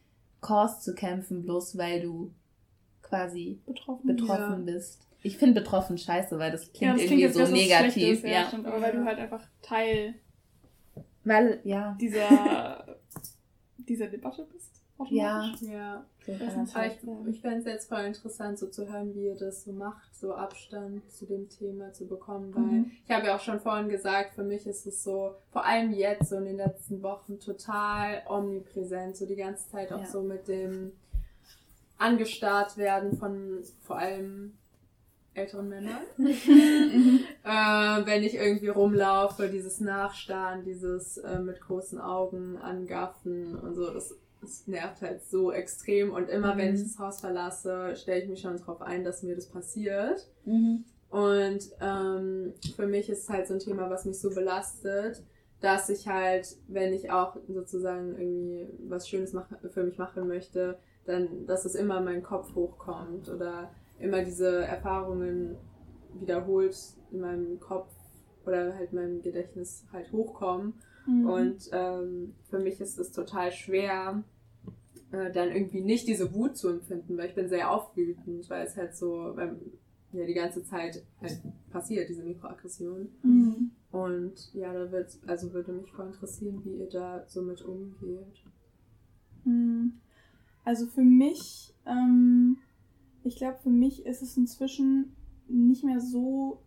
Kurs zu kämpfen, bloß weil du quasi betroffen, betroffen ja. bist. Ich finde betroffen scheiße, weil das klingt, ja, das klingt irgendwie so negativ. Ist, ja. Stimmt, aber weil du halt einfach Teil weil, ja. dieser, dieser Debatte bist. Ja. ja. ich ich fände es jetzt voll interessant, so zu hören, wie ihr das so macht, so Abstand zu dem Thema zu bekommen, weil mhm. ich habe ja auch schon vorhin gesagt, für mich ist es so, vor allem jetzt, so in den letzten Wochen, total omnipräsent, so die ganze Zeit auch ja. so mit dem angestarrt werden von vor allem älteren Männern. äh, wenn ich irgendwie rumlaufe, dieses Nachstarren, dieses äh, mit großen Augen angaffen und so, das es nervt halt so extrem und immer mhm. wenn ich das Haus verlasse, stelle ich mich schon darauf ein, dass mir das passiert. Mhm. Und ähm, für mich ist es halt so ein Thema, was mich so belastet, dass ich halt, wenn ich auch sozusagen irgendwie was Schönes mach, für mich machen möchte, dann, dass es immer in meinen Kopf hochkommt oder immer diese Erfahrungen wiederholt in meinem Kopf oder halt in meinem Gedächtnis halt hochkommen. Mhm. Und ähm, für mich ist es total schwer, äh, dann irgendwie nicht diese Wut zu empfinden, weil ich bin sehr aufwütend, weil es halt so, weil, ja, die ganze Zeit halt passiert, diese Mikroaggression. Mhm. Und ja, da wird, also würde mich voll interessieren, wie ihr da so mit umgeht. Mhm. Also für mich, ähm, ich glaube, für mich ist es inzwischen nicht mehr so,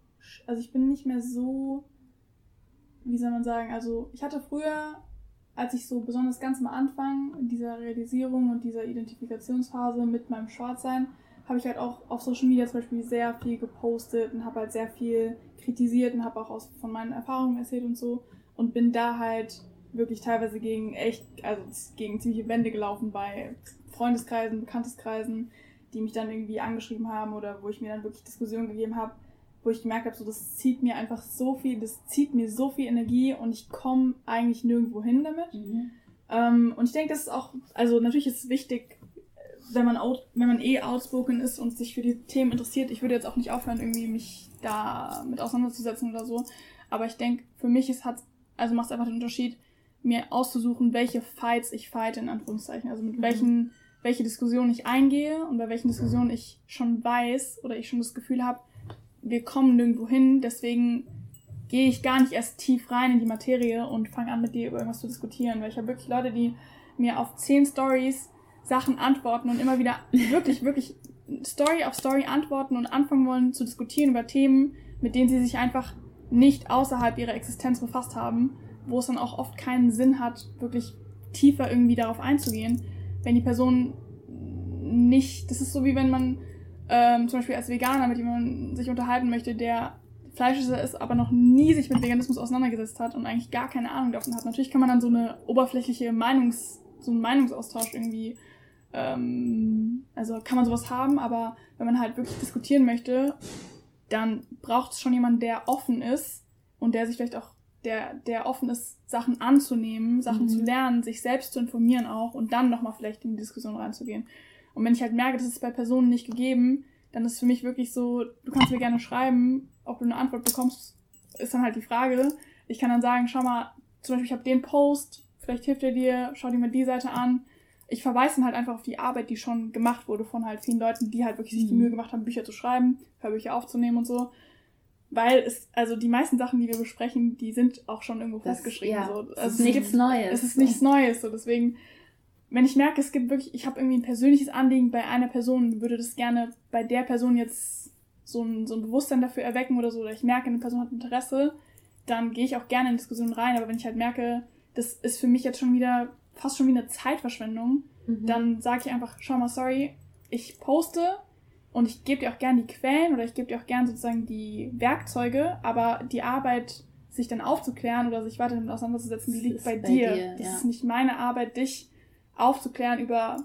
also ich bin nicht mehr so, wie soll man sagen, also ich hatte früher, als ich so besonders ganz am Anfang dieser Realisierung und dieser Identifikationsphase mit meinem Schwarzsein, habe ich halt auch auf Social Media zum Beispiel sehr viel gepostet und habe halt sehr viel kritisiert und habe auch aus, von meinen Erfahrungen erzählt und so und bin da halt wirklich teilweise gegen echt, also gegen ziemliche Wände gelaufen bei Freundeskreisen, Bekannteskreisen, die mich dann irgendwie angeschrieben haben oder wo ich mir dann wirklich Diskussionen gegeben habe, wo ich gemerkt habe, so das zieht mir einfach so viel, das zieht mir so viel Energie und ich komme eigentlich nirgendwo hin damit. Mhm. Ähm, und ich denke, das ist auch, also natürlich ist es wichtig, wenn man, out, wenn man eh outspoken ist und sich für die Themen interessiert. Ich würde jetzt auch nicht aufhören, irgendwie mich da mit auseinanderzusetzen oder so. Aber ich denke, für mich ist hat, also macht es einfach den Unterschied, mir auszusuchen, welche Fights ich fight, in Anführungszeichen. Also mit mhm. welchen welche Diskussion ich eingehe und bei welchen Diskussionen ich schon weiß oder ich schon das Gefühl habe, wir kommen nirgendwo hin, deswegen gehe ich gar nicht erst tief rein in die Materie und fange an mit dir über irgendwas zu diskutieren, weil ich habe wirklich Leute, die mir auf zehn Stories Sachen antworten und immer wieder wirklich, wirklich Story auf Story antworten und anfangen wollen zu diskutieren über Themen, mit denen sie sich einfach nicht außerhalb ihrer Existenz befasst haben, wo es dann auch oft keinen Sinn hat, wirklich tiefer irgendwie darauf einzugehen. Wenn die Person nicht, das ist so wie wenn man ähm, zum Beispiel als Veganer, mit dem man sich unterhalten möchte, der Fleischesser ist, aber noch nie sich mit Veganismus auseinandergesetzt hat und eigentlich gar keine Ahnung davon hat. Natürlich kann man dann so eine oberflächliche Meinungs, so einen Meinungsaustausch irgendwie, ähm, also kann man sowas haben, aber wenn man halt wirklich diskutieren möchte, dann braucht es schon jemanden, der offen ist und der sich vielleicht auch der, der offen ist, Sachen anzunehmen, Sachen mhm. zu lernen, sich selbst zu informieren auch und dann nochmal vielleicht in die Diskussion reinzugehen. Und wenn ich halt merke, das ist bei Personen nicht gegeben, dann ist für mich wirklich so, du kannst mir gerne schreiben, ob du eine Antwort bekommst, ist dann halt die Frage. Ich kann dann sagen, schau mal, zum Beispiel, ich habe den Post, vielleicht hilft er dir, schau dir mal die Seite an. Ich verweise dann halt einfach auf die Arbeit, die schon gemacht wurde von halt vielen Leuten, die halt wirklich sich die mhm. Mühe gemacht haben, Bücher zu schreiben, Hörbücher aufzunehmen und so weil es, also die meisten Sachen, die wir besprechen, die sind auch schon irgendwo das, festgeschrieben. Ja, so. Also es ist nichts Neues. Es ist nichts Neues. So deswegen, wenn ich merke, es gibt wirklich, ich habe irgendwie ein persönliches Anliegen bei einer Person, würde das gerne bei der Person jetzt so ein, so ein Bewusstsein dafür erwecken oder so, oder ich merke, eine Person hat Interesse, dann gehe ich auch gerne in Diskussionen rein. Aber wenn ich halt merke, das ist für mich jetzt schon wieder fast schon wie eine Zeitverschwendung, mhm. dann sage ich einfach, schau mal, sorry, ich poste, und ich gebe dir auch gern die Quellen oder ich gebe dir auch gern sozusagen die Werkzeuge, aber die Arbeit, sich dann aufzuklären oder sich weiter damit auseinanderzusetzen, die liegt bei, bei, dir. dir das ja. ist nicht meine Arbeit, dich aufzuklären über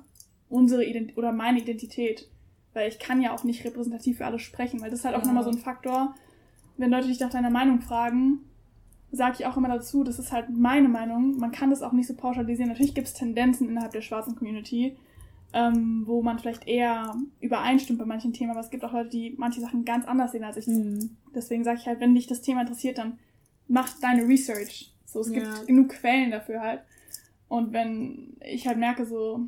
unsere Identität oder meine Identität. Weil ich kann ja auch nicht repräsentativ für alle sprechen, weil das ist halt auch ja. nochmal so ein Faktor. Wenn Leute dich nach deiner Meinung fragen, sage ich auch immer dazu, das ist halt meine Meinung. Man kann das auch nicht so pauschalisieren. Natürlich gibt es Tendenzen innerhalb der schwarzen Community, ähm, wo man vielleicht eher übereinstimmt bei manchen Themen, aber es gibt auch Leute, die manche Sachen ganz anders sehen als ich. Mhm. Deswegen sage ich halt, wenn dich das Thema interessiert, dann mach deine Research. So, es ja. gibt genug Quellen dafür halt. Und wenn ich halt merke, so,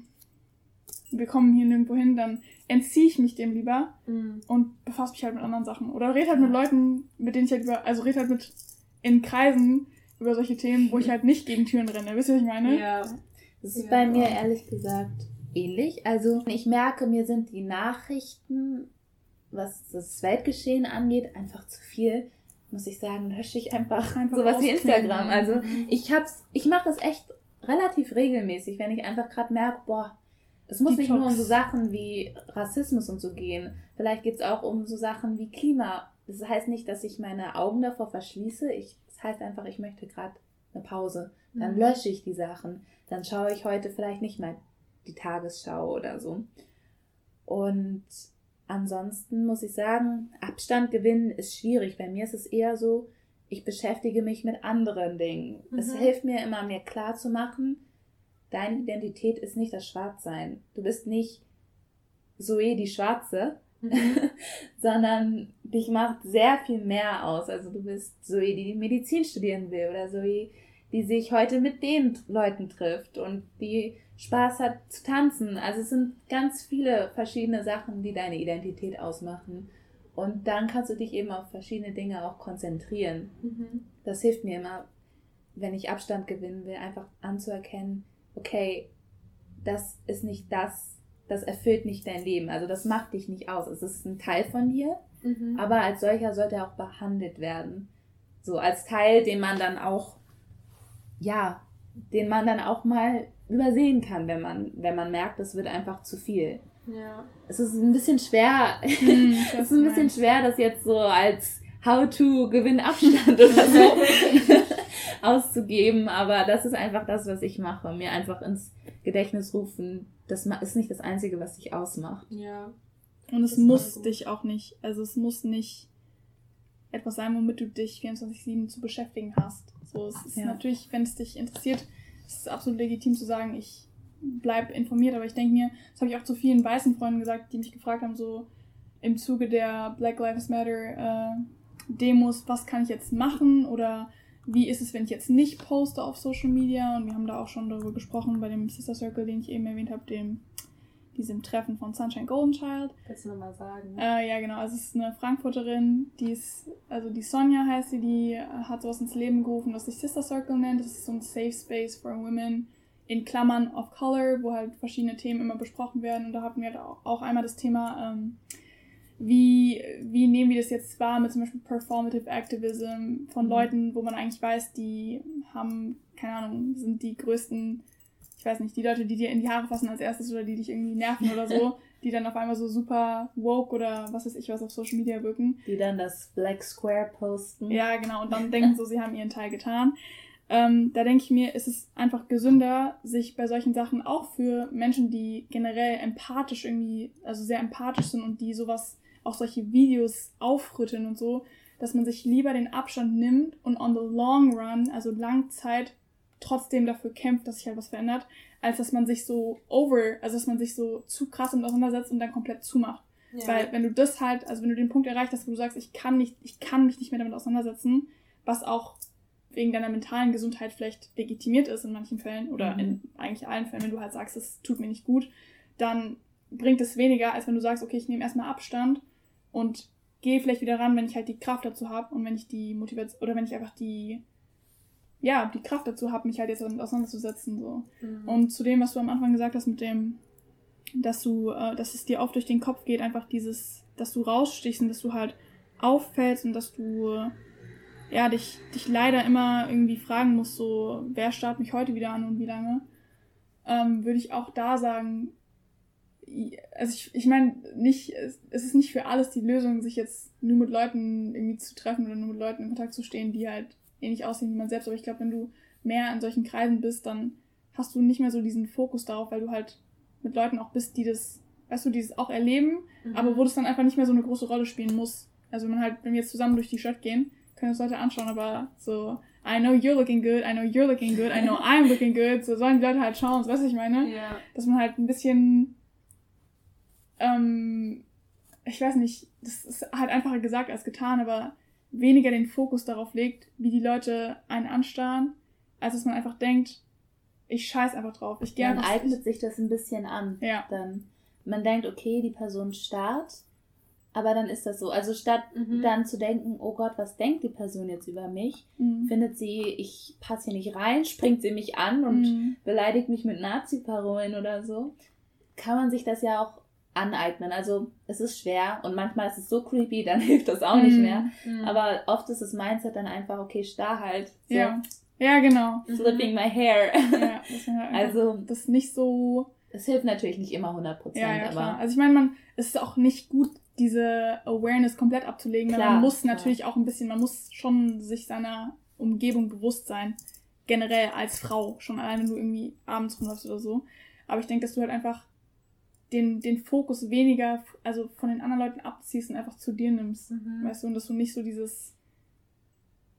wir kommen hier nirgendwo hin, dann entziehe ich mich dem lieber mhm. und befasse mich halt mit anderen Sachen. Oder rede halt mit Leuten, mit denen ich halt über, also rede halt mit in Kreisen über solche Themen, wo ich halt nicht gegen Türen renne. Wisst ihr, was ich meine? Ja. Das ist ja. bei mir ehrlich gesagt ähnlich. Also ich merke, mir sind die Nachrichten, was das Weltgeschehen angeht, einfach zu viel. Muss ich sagen, lösche ich einfach, einfach sowas wie Instagram. Also ich hab's, ich mache das echt relativ regelmäßig, wenn ich einfach gerade merke, boah, es muss die nicht nur um so Sachen wie Rassismus und so gehen. Vielleicht geht es auch um so Sachen wie Klima. Das heißt nicht, dass ich meine Augen davor verschließe. Ich, das heißt einfach, ich möchte gerade eine Pause. Dann mhm. lösche ich die Sachen. Dann schaue ich heute vielleicht nicht mein die Tagesschau oder so. Und ansonsten muss ich sagen, Abstand gewinnen ist schwierig. Bei mir ist es eher so, ich beschäftige mich mit anderen Dingen. Mhm. Es hilft mir immer, mir klar zu machen, deine Identität ist nicht das Schwarzsein. Du bist nicht Zoe die Schwarze, mhm. sondern dich macht sehr viel mehr aus. Also du bist Zoe, die Medizin studieren will oder Zoe, die sich heute mit den Leuten trifft und die Spaß hat zu tanzen. Also es sind ganz viele verschiedene Sachen, die deine Identität ausmachen. Und dann kannst du dich eben auf verschiedene Dinge auch konzentrieren. Mhm. Das hilft mir immer, wenn ich Abstand gewinnen will, einfach anzuerkennen, okay, das ist nicht das, das erfüllt nicht dein Leben. Also das macht dich nicht aus. Es ist ein Teil von dir, mhm. aber als solcher sollte er auch behandelt werden. So als Teil, den man dann auch, ja, den man dann auch mal übersehen kann, wenn man, wenn man merkt, es wird einfach zu viel. Ja. Es ist ein bisschen schwer, hm, es ist ein bisschen schwer, das jetzt so als How-to-Gewinn-Abstand oder so auszugeben, aber das ist einfach das, was ich mache. Mir einfach ins Gedächtnis rufen, das ist nicht das Einzige, was dich ausmacht. Ja. Und es muss dich auch nicht, also es muss nicht etwas sein, womit du dich 24-7 zu beschäftigen hast. So, es ist ja. natürlich, wenn es dich interessiert, ist es absolut legitim zu sagen, ich bleib informiert, aber ich denke mir, das habe ich auch zu vielen weißen Freunden gesagt, die mich gefragt haben, so im Zuge der Black Lives Matter äh, Demos, was kann ich jetzt machen oder wie ist es, wenn ich jetzt nicht poste auf Social Media? Und wir haben da auch schon darüber gesprochen bei dem Sister Circle, den ich eben erwähnt habe, dem diesem Treffen von Sunshine Golden Child. Willst du nochmal sagen? Äh, ja, genau. Also es ist eine Frankfurterin, die ist, also die Sonja heißt sie, die hat sowas ins Leben gerufen, was sich Sister Circle nennt. Das ist so ein Safe Space for Women in Klammern of Color, wo halt verschiedene Themen immer besprochen werden. Und da hatten wir auch einmal das Thema, ähm, wie, wie nehmen wir das jetzt wahr mit zum Beispiel Performative Activism von mhm. Leuten, wo man eigentlich weiß, die haben, keine Ahnung, sind die größten, ich weiß nicht, die Leute, die dir in die Haare fassen als erstes oder die dich irgendwie nerven oder so, die dann auf einmal so super woke oder was weiß ich was auf Social Media wirken. Die dann das Black Square posten. Ja, genau, und dann denken so, sie haben ihren Teil getan. Ähm, da denke ich mir, ist es einfach gesünder, sich bei solchen Sachen auch für Menschen, die generell empathisch irgendwie, also sehr empathisch sind und die sowas, auch solche Videos aufrütteln und so, dass man sich lieber den Abstand nimmt und on the long run, also Langzeit, trotzdem dafür kämpft, dass sich halt was verändert, als dass man sich so over, also dass man sich so zu krass damit auseinandersetzt und dann komplett zumacht. Ja. Weil wenn du das halt, also wenn du den Punkt erreicht hast, wo du sagst, ich kann nicht, ich kann mich nicht mehr damit auseinandersetzen, was auch wegen deiner mentalen Gesundheit vielleicht legitimiert ist in manchen Fällen oder mhm. in eigentlich allen Fällen, wenn du halt sagst, es tut mir nicht gut, dann bringt es weniger, als wenn du sagst, okay, ich nehme erstmal Abstand und gehe vielleicht wieder ran, wenn ich halt die Kraft dazu habe und wenn ich die Motivation oder wenn ich einfach die ja, die Kraft dazu habe, mich halt jetzt damit auseinanderzusetzen so. Mhm. Und zu dem, was du am Anfang gesagt hast mit dem dass du äh, dass es dir oft durch den Kopf geht, einfach dieses, dass du rausstichst und dass du halt auffällst und dass du ja, dich, dich leider immer irgendwie fragen muss, so, wer starrt mich heute wieder an und wie lange, ähm, würde ich auch da sagen, also ich, ich meine, nicht, es ist nicht für alles die Lösung, sich jetzt nur mit Leuten irgendwie zu treffen oder nur mit Leuten in Kontakt zu stehen, die halt ähnlich aussehen wie man selbst. Aber ich glaube, wenn du mehr in solchen Kreisen bist, dann hast du nicht mehr so diesen Fokus darauf, weil du halt mit Leuten auch bist, die das, weißt du, die das auch erleben, mhm. aber wo das dann einfach nicht mehr so eine große Rolle spielen muss. Also wenn man halt, wenn wir jetzt zusammen durch die Stadt gehen, können uns Leute anschauen, aber so, I know you're looking good, I know you're looking good, I know I'm looking good, so sollen die Leute halt schauen, so was ich meine? Ja. Dass man halt ein bisschen, ähm, ich weiß nicht, das ist halt einfacher gesagt als getan, aber weniger den Fokus darauf legt, wie die Leute einen anstarren, als dass man einfach denkt, ich scheiß einfach drauf. Ich gehe Dann eignet sich das ein bisschen an. Ja. Dann, man denkt, okay, die Person starrt, aber dann ist das so. Also statt mhm. dann zu denken, oh Gott, was denkt die Person jetzt über mich? Mhm. Findet sie, ich passe hier nicht rein, springt sie mich an und mhm. beleidigt mich mit Nazi-Parolen oder so, kann man sich das ja auch aneignen. Also es ist schwer und manchmal ist es so creepy, dann hilft das auch nicht mhm. mehr. Mhm. Aber oft ist das Mindset dann einfach, okay, starr halt. So. Ja. Ja, genau. Flipping my hair. Ja, das halt also das ist nicht so. Es hilft natürlich nicht immer 100%, ja, ja, aber. Klar. Also ich meine, man, es ist auch nicht gut, diese Awareness komplett abzulegen. Klar, man muss natürlich auch ein bisschen, man muss schon sich seiner Umgebung bewusst sein. Generell als Frau, schon allein wenn du irgendwie abends rumläufst oder so. Aber ich denke, dass du halt einfach den, den Fokus weniger, also von den anderen Leuten abziehst und einfach zu dir nimmst. Mhm. Weißt du, und dass du nicht so dieses,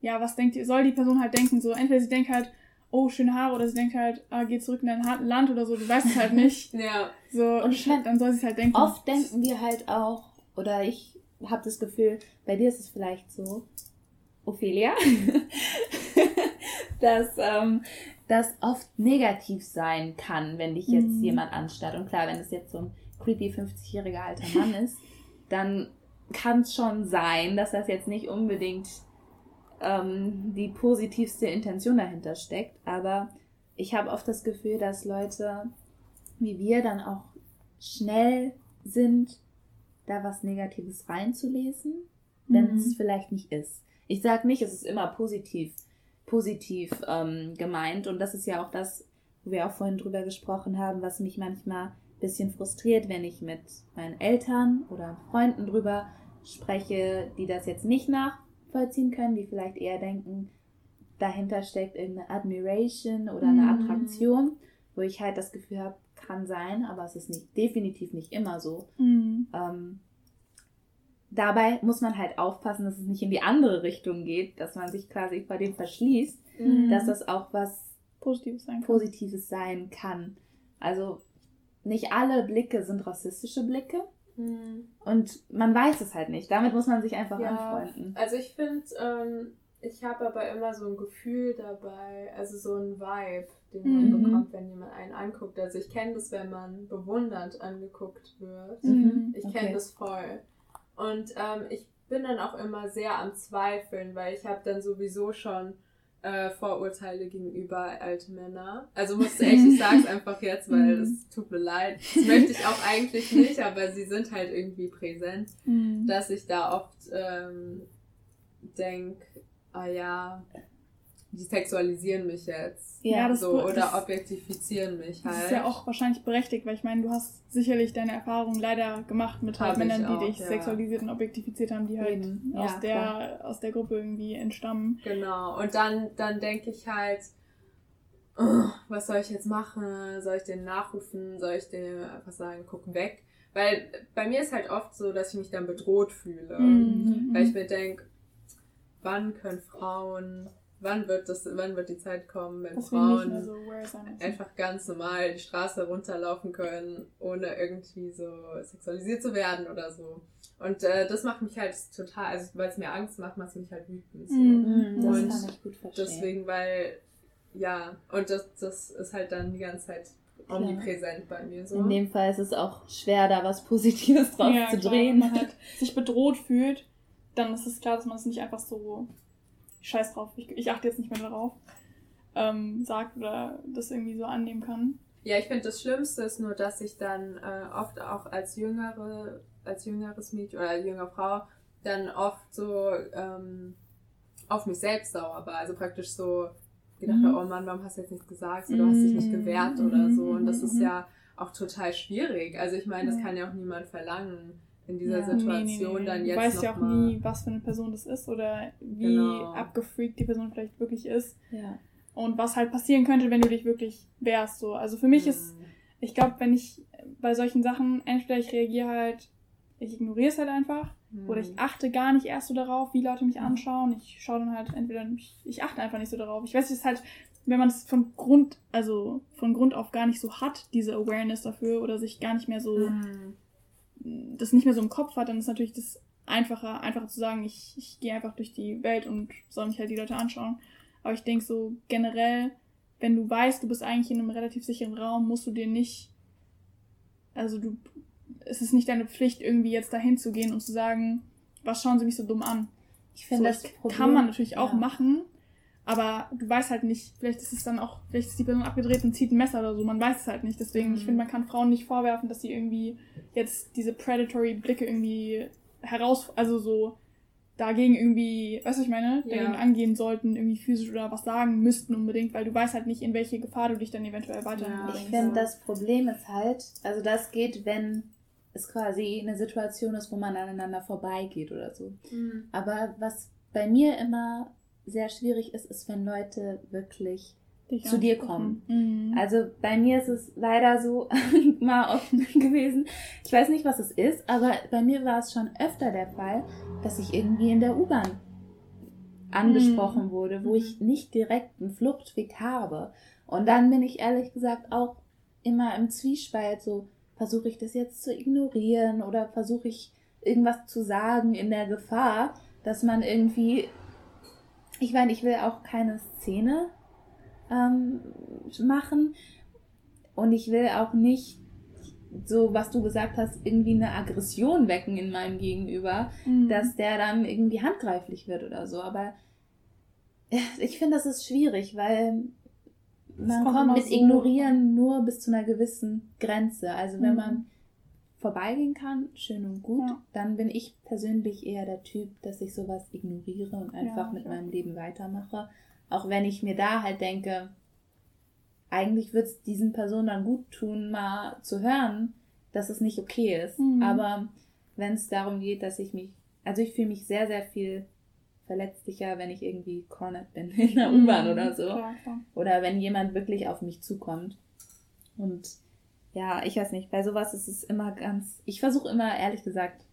ja, was denkt ihr, soll die Person halt denken, so, entweder sie denkt halt, oh, schöne Haare, oder sie denkt halt, ah, geh zurück in dein Ha- Land oder so, du weißt es halt nicht. Ja. So, Und ich mein, dann soll sie es halt denken. Oft denken wir halt auch, oder ich habe das Gefühl, bei dir ist es vielleicht so, Ophelia, dass ähm, das oft negativ sein kann, wenn dich jetzt Mhm. jemand anstarrt. Und klar, wenn es jetzt so ein creepy 50-jähriger alter Mann ist, dann kann es schon sein, dass das jetzt nicht unbedingt ähm, die positivste Intention dahinter steckt. Aber ich habe oft das Gefühl, dass Leute wie wir dann auch schnell sind, da was Negatives reinzulesen, wenn Mhm. es vielleicht nicht ist. Ich sage nicht, es ist immer positiv, positiv ähm, gemeint. Und das ist ja auch das, wo wir auch vorhin drüber gesprochen haben, was mich manchmal ein bisschen frustriert, wenn ich mit meinen Eltern oder Freunden drüber spreche, die das jetzt nicht nachvollziehen können, die vielleicht eher denken, dahinter steckt irgendeine Admiration oder eine Mhm. Wo ich halt das Gefühl habe, kann sein, aber es ist nicht, definitiv nicht immer so. Mhm. Ähm, dabei muss man halt aufpassen, dass es nicht in die andere Richtung geht, dass man sich quasi vor dem verschließt, Mhm. dass das auch was Positives sein kann. Positives sein kann. Also nicht alle Blicke sind rassistische Blicke Mhm. und man weiß es halt nicht. Damit muss man sich einfach Ja. anfreunden. Also ich finde, ähm, ich habe aber immer so ein Gefühl dabei, also so ein Vibe, den man Mhm. bekommt, wenn jemand einen anguckt. Also ich kenne das, wenn man bewundernd angeguckt wird. Mhm. Ich Okay. kenne das voll. Und ähm, ich bin dann auch immer sehr am Zweifeln, weil ich habe dann sowieso schon äh, Vorurteile gegenüber alte Männer. Also musste echt, ich sag's einfach jetzt, weil Mhm. es tut mir leid. Das möchte ich auch eigentlich nicht, aber sie sind halt irgendwie präsent Mhm. dass ich da oft ähm, denke, ah ja, die sexualisieren mich jetzt. Ja, das- so, oder das- objektifizieren mich Das halt. ist ja auch wahrscheinlich berechtigt, weil ich meine, du hast sicherlich deine Erfahrungen leider gemacht mit halt Männern, die auch, dich ja. sexualisiert und objektifiziert haben, die halt Eben, aus, ja, der, aus der Gruppe irgendwie entstammen. Genau. Und dann, dann denke ich halt, oh, was soll ich jetzt machen? Soll ich den nachrufen? Soll ich dem einfach sagen, guck weg? Weil bei mir ist halt oft so, dass ich mich dann bedroht fühle. Mhm. Weil ich mir denke, wann können Frauen, wann wird das, wann wird die Zeit kommen, wenn nicht Frauen so einfach ganz normal die Straße runterlaufen können, ohne irgendwie so sexualisiert zu werden oder so. Und äh, das macht mich halt total, also weil es mir Angst macht, macht es mich halt wütend. So. Mhm. Das Und kann ich gut verstehen. Deswegen, weil, ja, und das, das ist halt dann die ganze Zeit omnipräsent bei mir so. In dem Fall ist es auch schwer, da was Positives draus Ja, zu klar, drehen. Wenn man halt sich bedroht fühlt, dann ist es klar, dass man es nicht einfach so scheiß drauf, ich, ich achte jetzt nicht mehr darauf, ähm, sagt oder das irgendwie so annehmen kann. Ja, ich finde, das Schlimmste ist nur, dass ich dann äh, oft auch als jüngere, als jüngeres Mädchen oder als jüngere Frau dann oft so ähm, auf mich selbst sauer war. Also praktisch so gedacht, Mhm. oh Mann, warum hast du jetzt nichts gesagt? So, du hast dich nicht Mhm. gewehrt oder so. Und das Mhm. ist ja auch total schwierig. Also ich meine, das kann ja auch niemand verlangen in dieser Ja. Situation dann Du jetzt weißt noch ja auch mal. nie, was für eine Person das ist oder wie Genau. abgefreakt die Person vielleicht wirklich ist Ja. und was halt passieren könnte, wenn du dich wirklich wehrst. So. Also für mich ist, Mhm. ich glaube, wenn ich bei solchen Sachen, entweder ich reagiere halt, ich ignoriere es halt einfach oder ich Mhm. achte gar nicht erst so darauf, wie Leute mich anschauen. Ich schaue dann halt entweder, ich, ich achte einfach nicht so darauf. Ich weiß, es ist halt, wenn man es von Grund, also von Grund auf gar nicht so hat, diese Awareness dafür oder sich gar nicht mehr so Mhm. Das nicht mehr so im Kopf hat, dann ist natürlich das einfacher, einfacher zu sagen, ich, ich gehe einfach durch die Welt und soll mich halt die Leute anschauen. Aber ich denke so generell, wenn du weißt, du bist eigentlich in einem relativ sicheren Raum, musst du dir nicht, also du, es ist nicht deine Pflicht, irgendwie jetzt dahin zu gehen und zu sagen, was schauen sie mich so dumm an. Ich finde, So, das das Problem, kann man natürlich auch ja. machen, aber du weißt halt nicht, vielleicht ist es dann auch, vielleicht ist die Person abgedreht und zieht ein Messer oder so, man weiß es halt nicht. Deswegen, ich Mhm. finde, man kann Frauen nicht vorwerfen, dass sie irgendwie jetzt diese predatory Blicke irgendwie heraus, also so dagegen irgendwie, weißt du, was ich meine, Ja. dagegen angehen sollten, irgendwie physisch oder was sagen müssten unbedingt, weil du weißt halt nicht, in welche Gefahr du dich dann eventuell weiter Ja, Ich finde, das Problem ist halt, also das geht, wenn es quasi eine Situation ist, wo man aneinander vorbeigeht oder so. Mhm. Aber was bei mir immer sehr schwierig ist, ist, wenn Leute wirklich Dich zu dir kommen. Mhm. Also bei mir ist es leider so mal oft gewesen. Ich weiß nicht, was es ist, aber bei mir war es schon öfter der Fall, dass ich irgendwie in der U-Bahn angesprochen Mhm. wurde, wo ich nicht direkt einen Fluchtweg habe. Und dann bin ich ehrlich gesagt auch immer im Zwiespalt, so versuche ich das jetzt zu ignorieren oder versuche ich irgendwas zu sagen in der Gefahr, dass man irgendwie, ich meine, ich will auch keine Szene ähm, machen und ich will auch nicht so, was du gesagt hast, irgendwie eine Aggression wecken in meinem Gegenüber, Mhm. dass der dann irgendwie handgreiflich wird oder so. Aber äh, ich finde, das ist schwierig, weil man kommt kommt mit so- Ignorieren nur bis zu einer gewissen Grenze. Also wenn Mhm. man vorbeigehen kann, schön und gut, Ja. dann bin ich persönlich eher der Typ, dass ich sowas ignoriere und einfach Ja, mit meinem Leben weitermache. Auch wenn ich mir da halt denke, eigentlich wird es diesen Personen dann gut tun, mal zu hören, dass es nicht okay ist. Mhm. Aber wenn es darum geht, dass ich mich, also ich fühle mich sehr, sehr viel verletzlicher, wenn ich irgendwie cornered bin in der Mhm. U-Bahn oder so. Klar, klar. Oder wenn jemand wirklich auf mich zukommt. Und ja, ich weiß nicht, bei sowas ist es immer ganz. Ich versuche immer, ehrlich gesagt,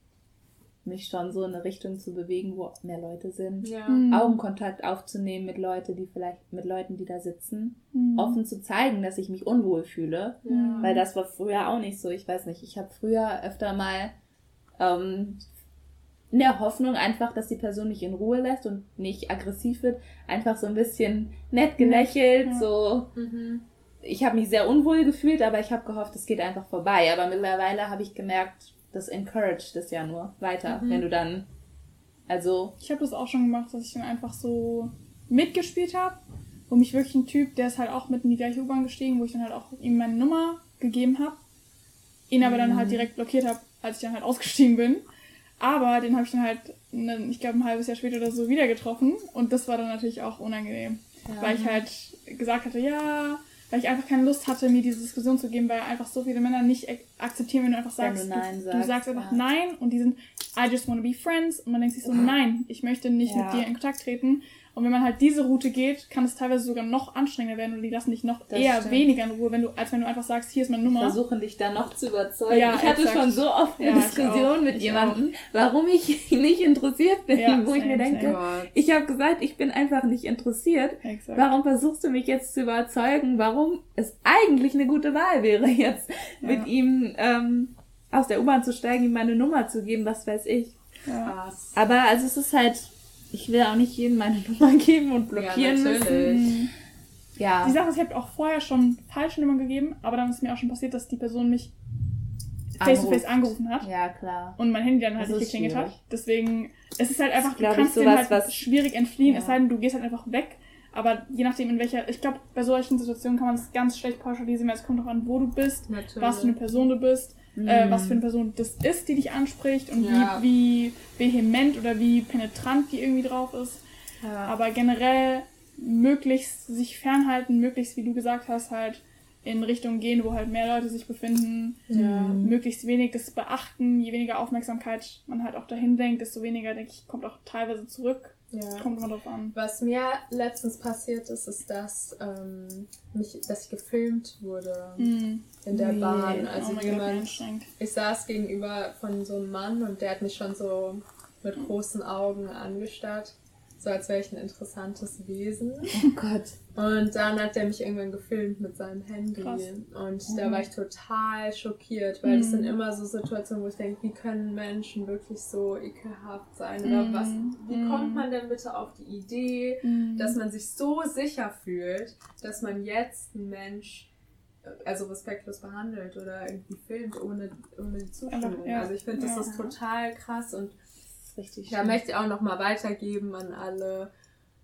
mich schon so in eine Richtung zu bewegen, wo mehr Leute sind. Ja. Mhm. Augenkontakt aufzunehmen mit Leuten, die vielleicht, mit Leuten, die da sitzen. Mhm. Offen zu zeigen, dass ich mich unwohl fühle. Ja. Weil das war früher auch nicht so. Ich weiß nicht, ich habe früher öfter mal ähm, in der Hoffnung einfach, dass die Person mich in Ruhe lässt und nicht aggressiv wird, einfach so ein bisschen nett gelächelt, Ja. so Mhm. Ich habe mich sehr unwohl gefühlt, aber ich habe gehofft, es geht einfach vorbei. Aber mittlerweile habe ich gemerkt, das encouraged es ja nur weiter, Mhm. wenn du dann, also, Ich habe das auch schon gemacht, dass ich dann einfach so mitgespielt habe. Wo mich wirklich ein Typ, der ist halt auch mit in die gleiche U-Bahn gestiegen, wo ich dann halt auch ihm meine Nummer gegeben habe. Ihn aber dann halt direkt blockiert habe, als ich dann halt ausgestiegen bin. Aber den habe ich dann halt, ich glaube, ein halbes Jahr später oder so wieder getroffen. Und das war dann natürlich auch unangenehm. Ja. Weil ich halt gesagt hatte, ja, weil ich einfach keine Lust hatte, mir diese Diskussion zu geben, weil einfach so viele Männer nicht ak- akzeptieren, wenn du einfach sagst, du du, du sagst, sagst einfach ja. Nein und die sind, I just wanna be friends und man denkt sich so, nein, ich möchte nicht Ja. mit dir in Kontakt treten. Und wenn man halt diese Route geht, kann es teilweise sogar noch anstrengender werden und die lassen dich noch Das eher stimmt. weniger in Ruhe, wenn du, als wenn du einfach sagst, hier ist meine Nummer. versuchen dich da noch zu überzeugen. Ja, ich hatte exakt. schon so oft eine Ja, Diskussion mit jemandem, warum ich nicht interessiert bin, Ja, wo ich mir denke, same. Ich habe gesagt, ich bin einfach nicht interessiert. Exakt. Warum versuchst du mich jetzt zu überzeugen, warum es eigentlich eine gute Wahl wäre, jetzt mit ihm ähm, aus der U-Bahn zu steigen, ihm meine Nummer zu geben, was weiß ich. Aber also es ist halt, ich will auch nicht jedem meine Nummer geben und blockieren Ja, müssen. natürlich. Ja. Die Sache ist, ich habe auch vorher schon falsche Nummern gegeben, aber dann ist mir auch schon passiert, dass die Person mich face to face angerufen hat. Ja, klar. und mein Handy dann halt Das nicht ist geklingelt hat. Deswegen, es ist halt einfach, du glaub ich, kannst dem sowas, halt was- schwierig entfliehen, Ja. es sei denn, du gehst halt einfach weg. Aber je nachdem, in welcher, ich glaube, bei solchen Situationen kann man es ganz schlecht pauschalisieren, weil es kommt darauf an, wo du bist, Natürlich. was für eine Person du bist, äh, was für eine Person das ist, die dich anspricht und Ja. wie, wie vehement oder wie penetrant die irgendwie drauf ist. Ja. Aber generell möglichst sich fernhalten, möglichst, wie du gesagt hast, halt in Richtungen gehen, wo halt mehr Leute sich befinden, ja. möglichst wenig das beachten, je weniger Aufmerksamkeit man halt auch dahin denkt, desto weniger, denke ich, kommt auch teilweise zurück. Ja. Kommt immer drauf an. Was mir letztens passiert ist, ist, dass, ähm, mich, dass ich gefilmt wurde Mhm. in der Ui. Bahn. Also oh Gott, wie jemand, anstrengend. ich saß gegenüber von so einem Mann und der hat mich schon so mit großen Augen angestarrt. So als wäre ich ein interessantes Wesen. Oh Gott. Und dann hat er mich irgendwann gefilmt mit seinem Handy. Krass. Und da war ich total schockiert, weil das Mhm. sind immer so Situationen, wo ich denke, wie können Menschen wirklich so ekelhaft sein? Oder Mhm. was, wie Mhm. kommt man denn bitte auf die Idee, Mhm. dass man sich so sicher fühlt, dass man jetzt einen Mensch also respektlos behandelt oder irgendwie filmt ohne, ohne die Zustimmung. Ja. Also ich finde, das Ja. ist total krass und Das ist richtig da schlimm. möchte ich auch nochmal weitergeben an alle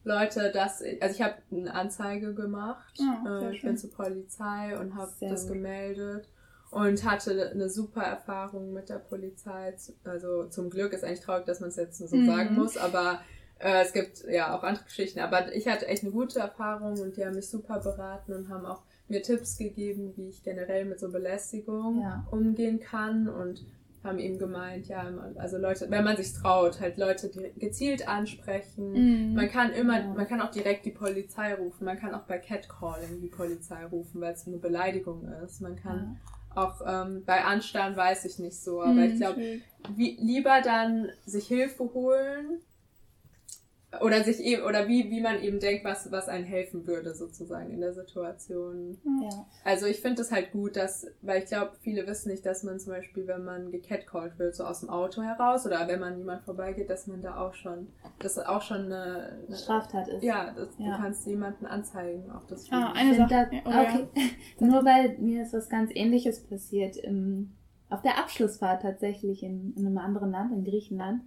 Leute, dass also ich habe eine Anzeige gemacht. Ah, sehr äh, ich schön. bin zur Polizei und habe das gut. gemeldet und hatte eine super Erfahrung mit der Polizei. Also zum Glück ist eigentlich traurig, dass man es jetzt so Mhm. sagen muss, aber äh, es gibt ja auch andere Geschichten. Aber ich hatte echt eine gute Erfahrung und die haben mich super beraten und haben auch mir Tipps gegeben, wie ich generell mit so Belästigung Ja. umgehen kann und haben eben gemeint, ja, also Leute, wenn man sich traut, halt Leute gezielt ansprechen. Mhm. Man kann immer, ja. man kann auch direkt die Polizei rufen. Man kann auch bei Catcalling die Polizei rufen, weil es eine Beleidigung ist. Man kann ja. auch ähm, bei Anstarren weiß ich nicht so, aber mhm, ich glaube, lieber dann sich Hilfe holen oder sich eben, oder wie, wie man eben denkt, was, was einem helfen würde, sozusagen in der Situation. Ja. Also ich finde es halt gut, dass, weil ich glaube, viele wissen nicht, dass man zum Beispiel, wenn man gecatcalled wird, so aus dem Auto heraus oder wenn man niemand vorbeigeht, dass man da auch schon, das auch schon eine, eine Straftat ist. Ja, das, ja, du kannst jemanden anzeigen, auch das. Ah, eine Sache. Da, okay. Ja. Nur weil mir ist was ganz ähnliches passiert im, auf der Abschlussfahrt tatsächlich in, in einem anderen Land, in Griechenland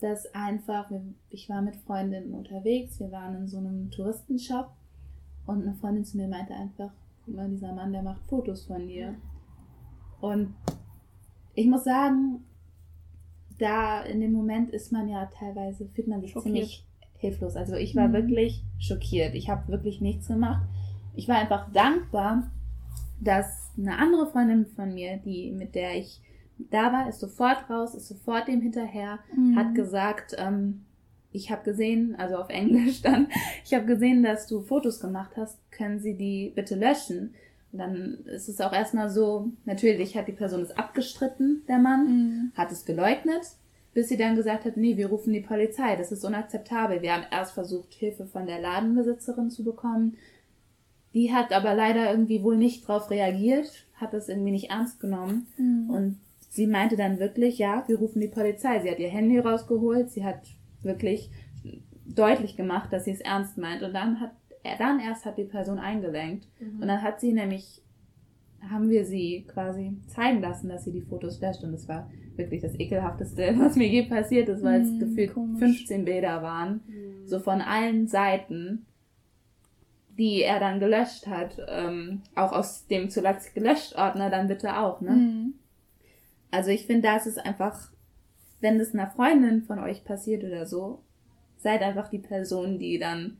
dass einfach, ich war mit Freundinnen unterwegs, wir waren in so einem Touristenshop und eine Freundin zu mir meinte einfach, guck mal, dieser Mann, der macht Fotos von dir. Und ich muss sagen, da in dem Moment ist man ja teilweise, fühlt man sich schockiert. ziemlich hilflos. Also ich war mhm. wirklich schockiert. Ich habe wirklich nichts gemacht. Ich war einfach dankbar, dass eine andere Freundin von mir, die mit der ich da war, ist sofort raus, ist sofort dem hinterher, mhm. hat gesagt, ähm, ich habe gesehen, also auf Englisch dann, ich habe gesehen, dass du Fotos gemacht hast, können Sie die bitte löschen? Und dann ist es auch erstmal so, natürlich hat die Person es abgestritten, der Mann, mhm. hat es geleugnet, bis sie dann gesagt hat, nee, wir rufen die Polizei, das ist unakzeptabel. Wir haben erst versucht, Hilfe von der Ladenbesitzerin zu bekommen. Die hat aber leider irgendwie wohl nicht drauf reagiert, hat das irgendwie nicht ernst genommen. Mhm. Und sie meinte dann wirklich, ja, wir rufen die Polizei. Sie hat ihr Handy rausgeholt, sie hat wirklich deutlich gemacht, dass sie es ernst meint. Und dann hat er dann erst hat die Person eingelenkt. Mhm. Und dann hat sie nämlich, haben wir sie quasi zeigen lassen, dass sie die Fotos löscht. Und es war wirklich das ekelhafteste, was mir je passiert ist, weil es mhm, gefühlt komisch. 15 Bilder waren. Mhm. So von allen Seiten die er dann gelöscht hat, ähm, auch aus dem zuletzt gelöscht Ordner dann bitte auch, ne? Mhm. Also ich finde, da ist es einfach, wenn das einer Freundin von euch passiert oder so, seid einfach die Person, die dann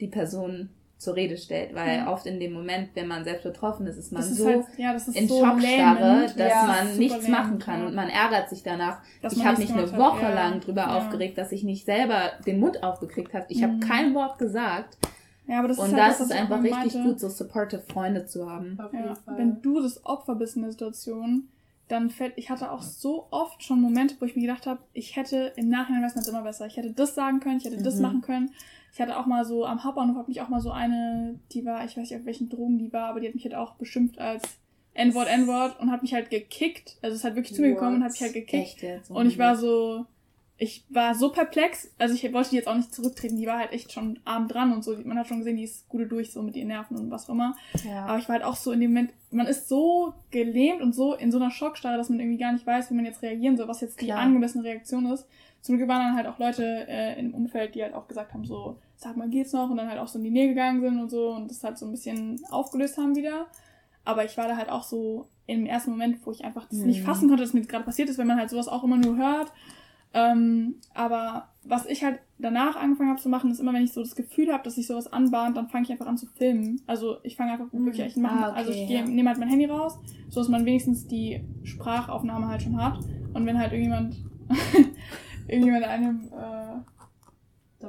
die Person zur Rede stellt, weil ja. oft in dem Moment, wenn man selbst betroffen ist, ist man ist so halt, ja, ist in so Schockstarre, dass ja, man nichts machen kann und man ärgert sich danach. Dass ich habe mich eine Woche hat, lang drüber aufgeregt, dass ich nicht selber den Mund aufgekriegt habe. Ich mhm. habe kein Wort gesagt. Ja, aber das und ist halt das, das ist einfach richtig meinte. gut, so supportive Freunde zu haben. Ja, wenn du das Opfer bist in der Situation, dann fällt, ich hatte auch so oft schon Momente, wo ich mir gedacht habe, ich hätte im Nachhinein weiß man es immer besser. Ich hätte das sagen können, ich hätte mhm. das machen können. Ich hatte auch mal so am Hauptbahnhof hat mich auch mal so eine, die war, ich weiß nicht auf welchen Drogen die war, aber die hat mich halt auch beschimpft als N-Wort, N-Wort und hat mich halt gekickt. Also es hat wirklich zu mir gekommen und hat mich halt gekickt. Echt, und ich war so, ich war so perplex, also ich wollte die jetzt auch nicht zurücktreten, die war halt echt schon arm dran und so. Man hat schon gesehen, die ist gute durch, so mit ihren Nerven und was auch immer. Ja. Aber ich war halt auch so in dem Moment, man ist so gelähmt und so in so einer Schockstarre, dass man irgendwie gar nicht weiß, wie man jetzt reagieren soll, was jetzt die Klar. angemessene Reaktion ist. Zum Glück waren dann halt auch Leute äh, im Umfeld, die halt auch gesagt haben, so, sag mal, geht's noch? Und dann halt auch so in die Nähe gegangen sind und so und das halt so ein bisschen aufgelöst haben wieder. Aber ich war da halt auch so im ersten Moment, wo ich einfach das mhm. nicht fassen konnte, dass mir gerade passiert ist, wenn man halt sowas auch immer nur hört ähm, aber was ich halt danach angefangen habe zu machen, ist immer, wenn ich so das Gefühl habe, dass sich sowas anbahnt, dann fange ich einfach an zu filmen. Also ich fange einfach mhm. wirklich an machen. Ah, okay, also ich ja. nehme halt mein Handy raus, so dass man wenigstens die Sprachaufnahme halt schon hat. Und wenn halt irgendjemand irgendjemand einem äh,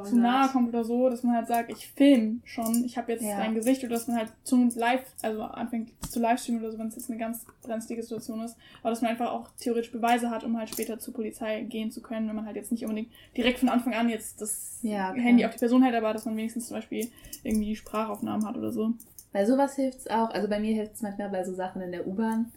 zu nahe kommt oder so, dass man halt sagt, ich film schon, ich habe jetzt ja. dein Gesicht oder dass man halt zum Live, also anfängt zu Livestreamen oder so, wenn es jetzt eine ganz brenzlige Situation ist, aber dass man einfach auch theoretisch Beweise hat, um halt später zur Polizei gehen zu können, wenn man halt jetzt nicht unbedingt direkt von Anfang an jetzt das ja, Handy auf die Person hält, aber dass man wenigstens zum Beispiel irgendwie Sprachaufnahmen hat oder so. Bei sowas hilft's auch, also bei mir hilft's manchmal bei so Sachen in der U-Bahn,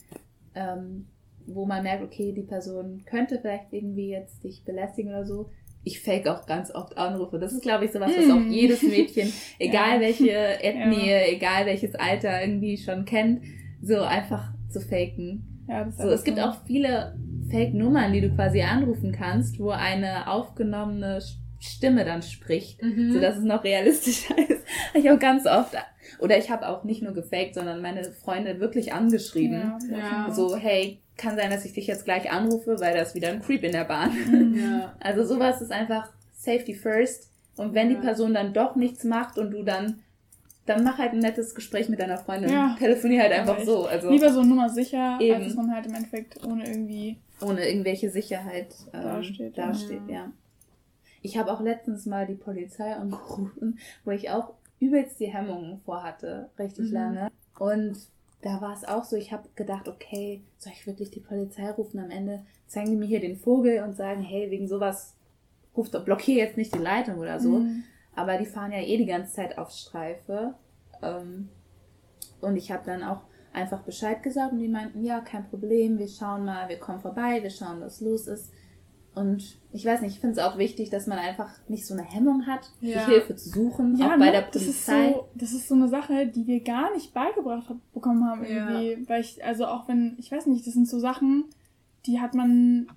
ähm, wo man merkt, okay, die Person könnte vielleicht irgendwie jetzt dich belästigen oder so, ich fake auch ganz oft Anrufe. Das ist, glaube ich, sowas, was auch hm. jedes Mädchen, egal ja. welche Ethnie, ja. egal welches Alter irgendwie schon kennt, so einfach zu faken. Ja, das so, es gibt auch viele Fake-Nummern, die du quasi anrufen kannst, wo eine aufgenommene Stimme dann spricht, mhm. so dass es noch realistischer ist. ich auch ganz oft oder ich habe auch nicht nur gefaked, sondern meine Freunde wirklich angeschrieben. Ja, ja. So, hey, kann sein, dass ich dich jetzt gleich anrufe, weil da ist wieder ein Creep in der Bahn. Mhm. Ja. Also sowas ist einfach Safety first. Und wenn die Person dann doch nichts macht und du dann dann mach halt ein nettes Gespräch mit deiner Freundin. Ja. Telefonier halt einfach so. Also Lieber so Nummer sicher, Eben. als dass man halt im Endeffekt ohne irgendwie. ohne irgendwelche Sicherheit ähm, Dasteht, dasteht, ja. Ich habe auch letztens mal die Polizei angerufen, wo ich auch übelst die Hemmungen vorhatte, richtig Mhm. lange. Und da war es auch so, ich habe gedacht, okay, soll ich wirklich die Polizei rufen? Am Ende zeigen die mir hier den Vogel und sagen, hey, wegen sowas ruft doch, blockier jetzt nicht die Leitung oder so. Mhm. Aber die fahren ja eh die ganze Zeit auf Streife. Ähm, und ich habe dann auch einfach Bescheid gesagt und die meinten, ja, kein Problem, wir schauen mal, wir kommen vorbei, wir schauen, was los ist. Und ich weiß nicht, ich finde es auch wichtig, dass man einfach nicht so eine Hemmung hat, Ja. sich Hilfe zu suchen, Ja, auch bei ne? der das ist, Polizei. so, das ist so eine Sache, die wir gar nicht beigebracht hab, bekommen haben irgendwie. Weil ich, also auch wenn, ich weiß nicht, das sind so Sachen, die hat man,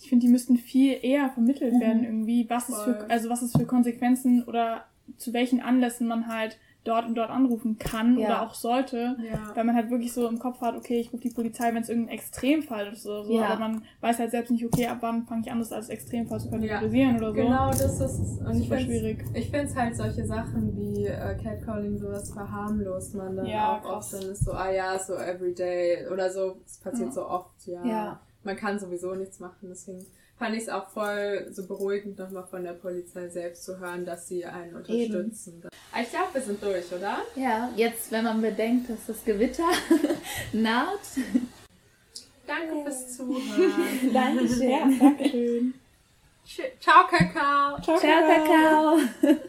ich finde, die müssten viel eher vermittelt Mhm. werden irgendwie, was es für, also was es für Konsequenzen oder zu welchen Anlässen man halt dort und dort anrufen kann Ja. oder auch sollte. Ja. Weil man halt wirklich so im Kopf hat, okay, ich rufe die Polizei, wenn es irgendein Extremfall ist oder so. Ja. Aber man weiß halt selbst nicht, okay, ab wann fange ich an, das als Extremfall zu Ja. kategorisieren oder so. Genau, das ist es. Und ich Super find's- schwierig. Ich finde es halt solche Sachen wie äh, Catcalling, sowas verharmlost man dann Ja, auch krass. oft. Dann ist so, ah ja, so everyday oder so. Es passiert Ja. so oft, ja. Ja. Man kann sowieso nichts machen. Deswegen fand ich es auch voll so beruhigend, nochmal von der Polizei selbst zu hören, dass sie einen unterstützen. Aber Ich glaube, wir sind durch, oder? Ja, jetzt, wenn man bedenkt, dass das Gewitter naht. Danke fürs Zuhören. Dankeschön. Ja, danke schön. Ciao, Kakao. Ciao, Ciao, Kakao.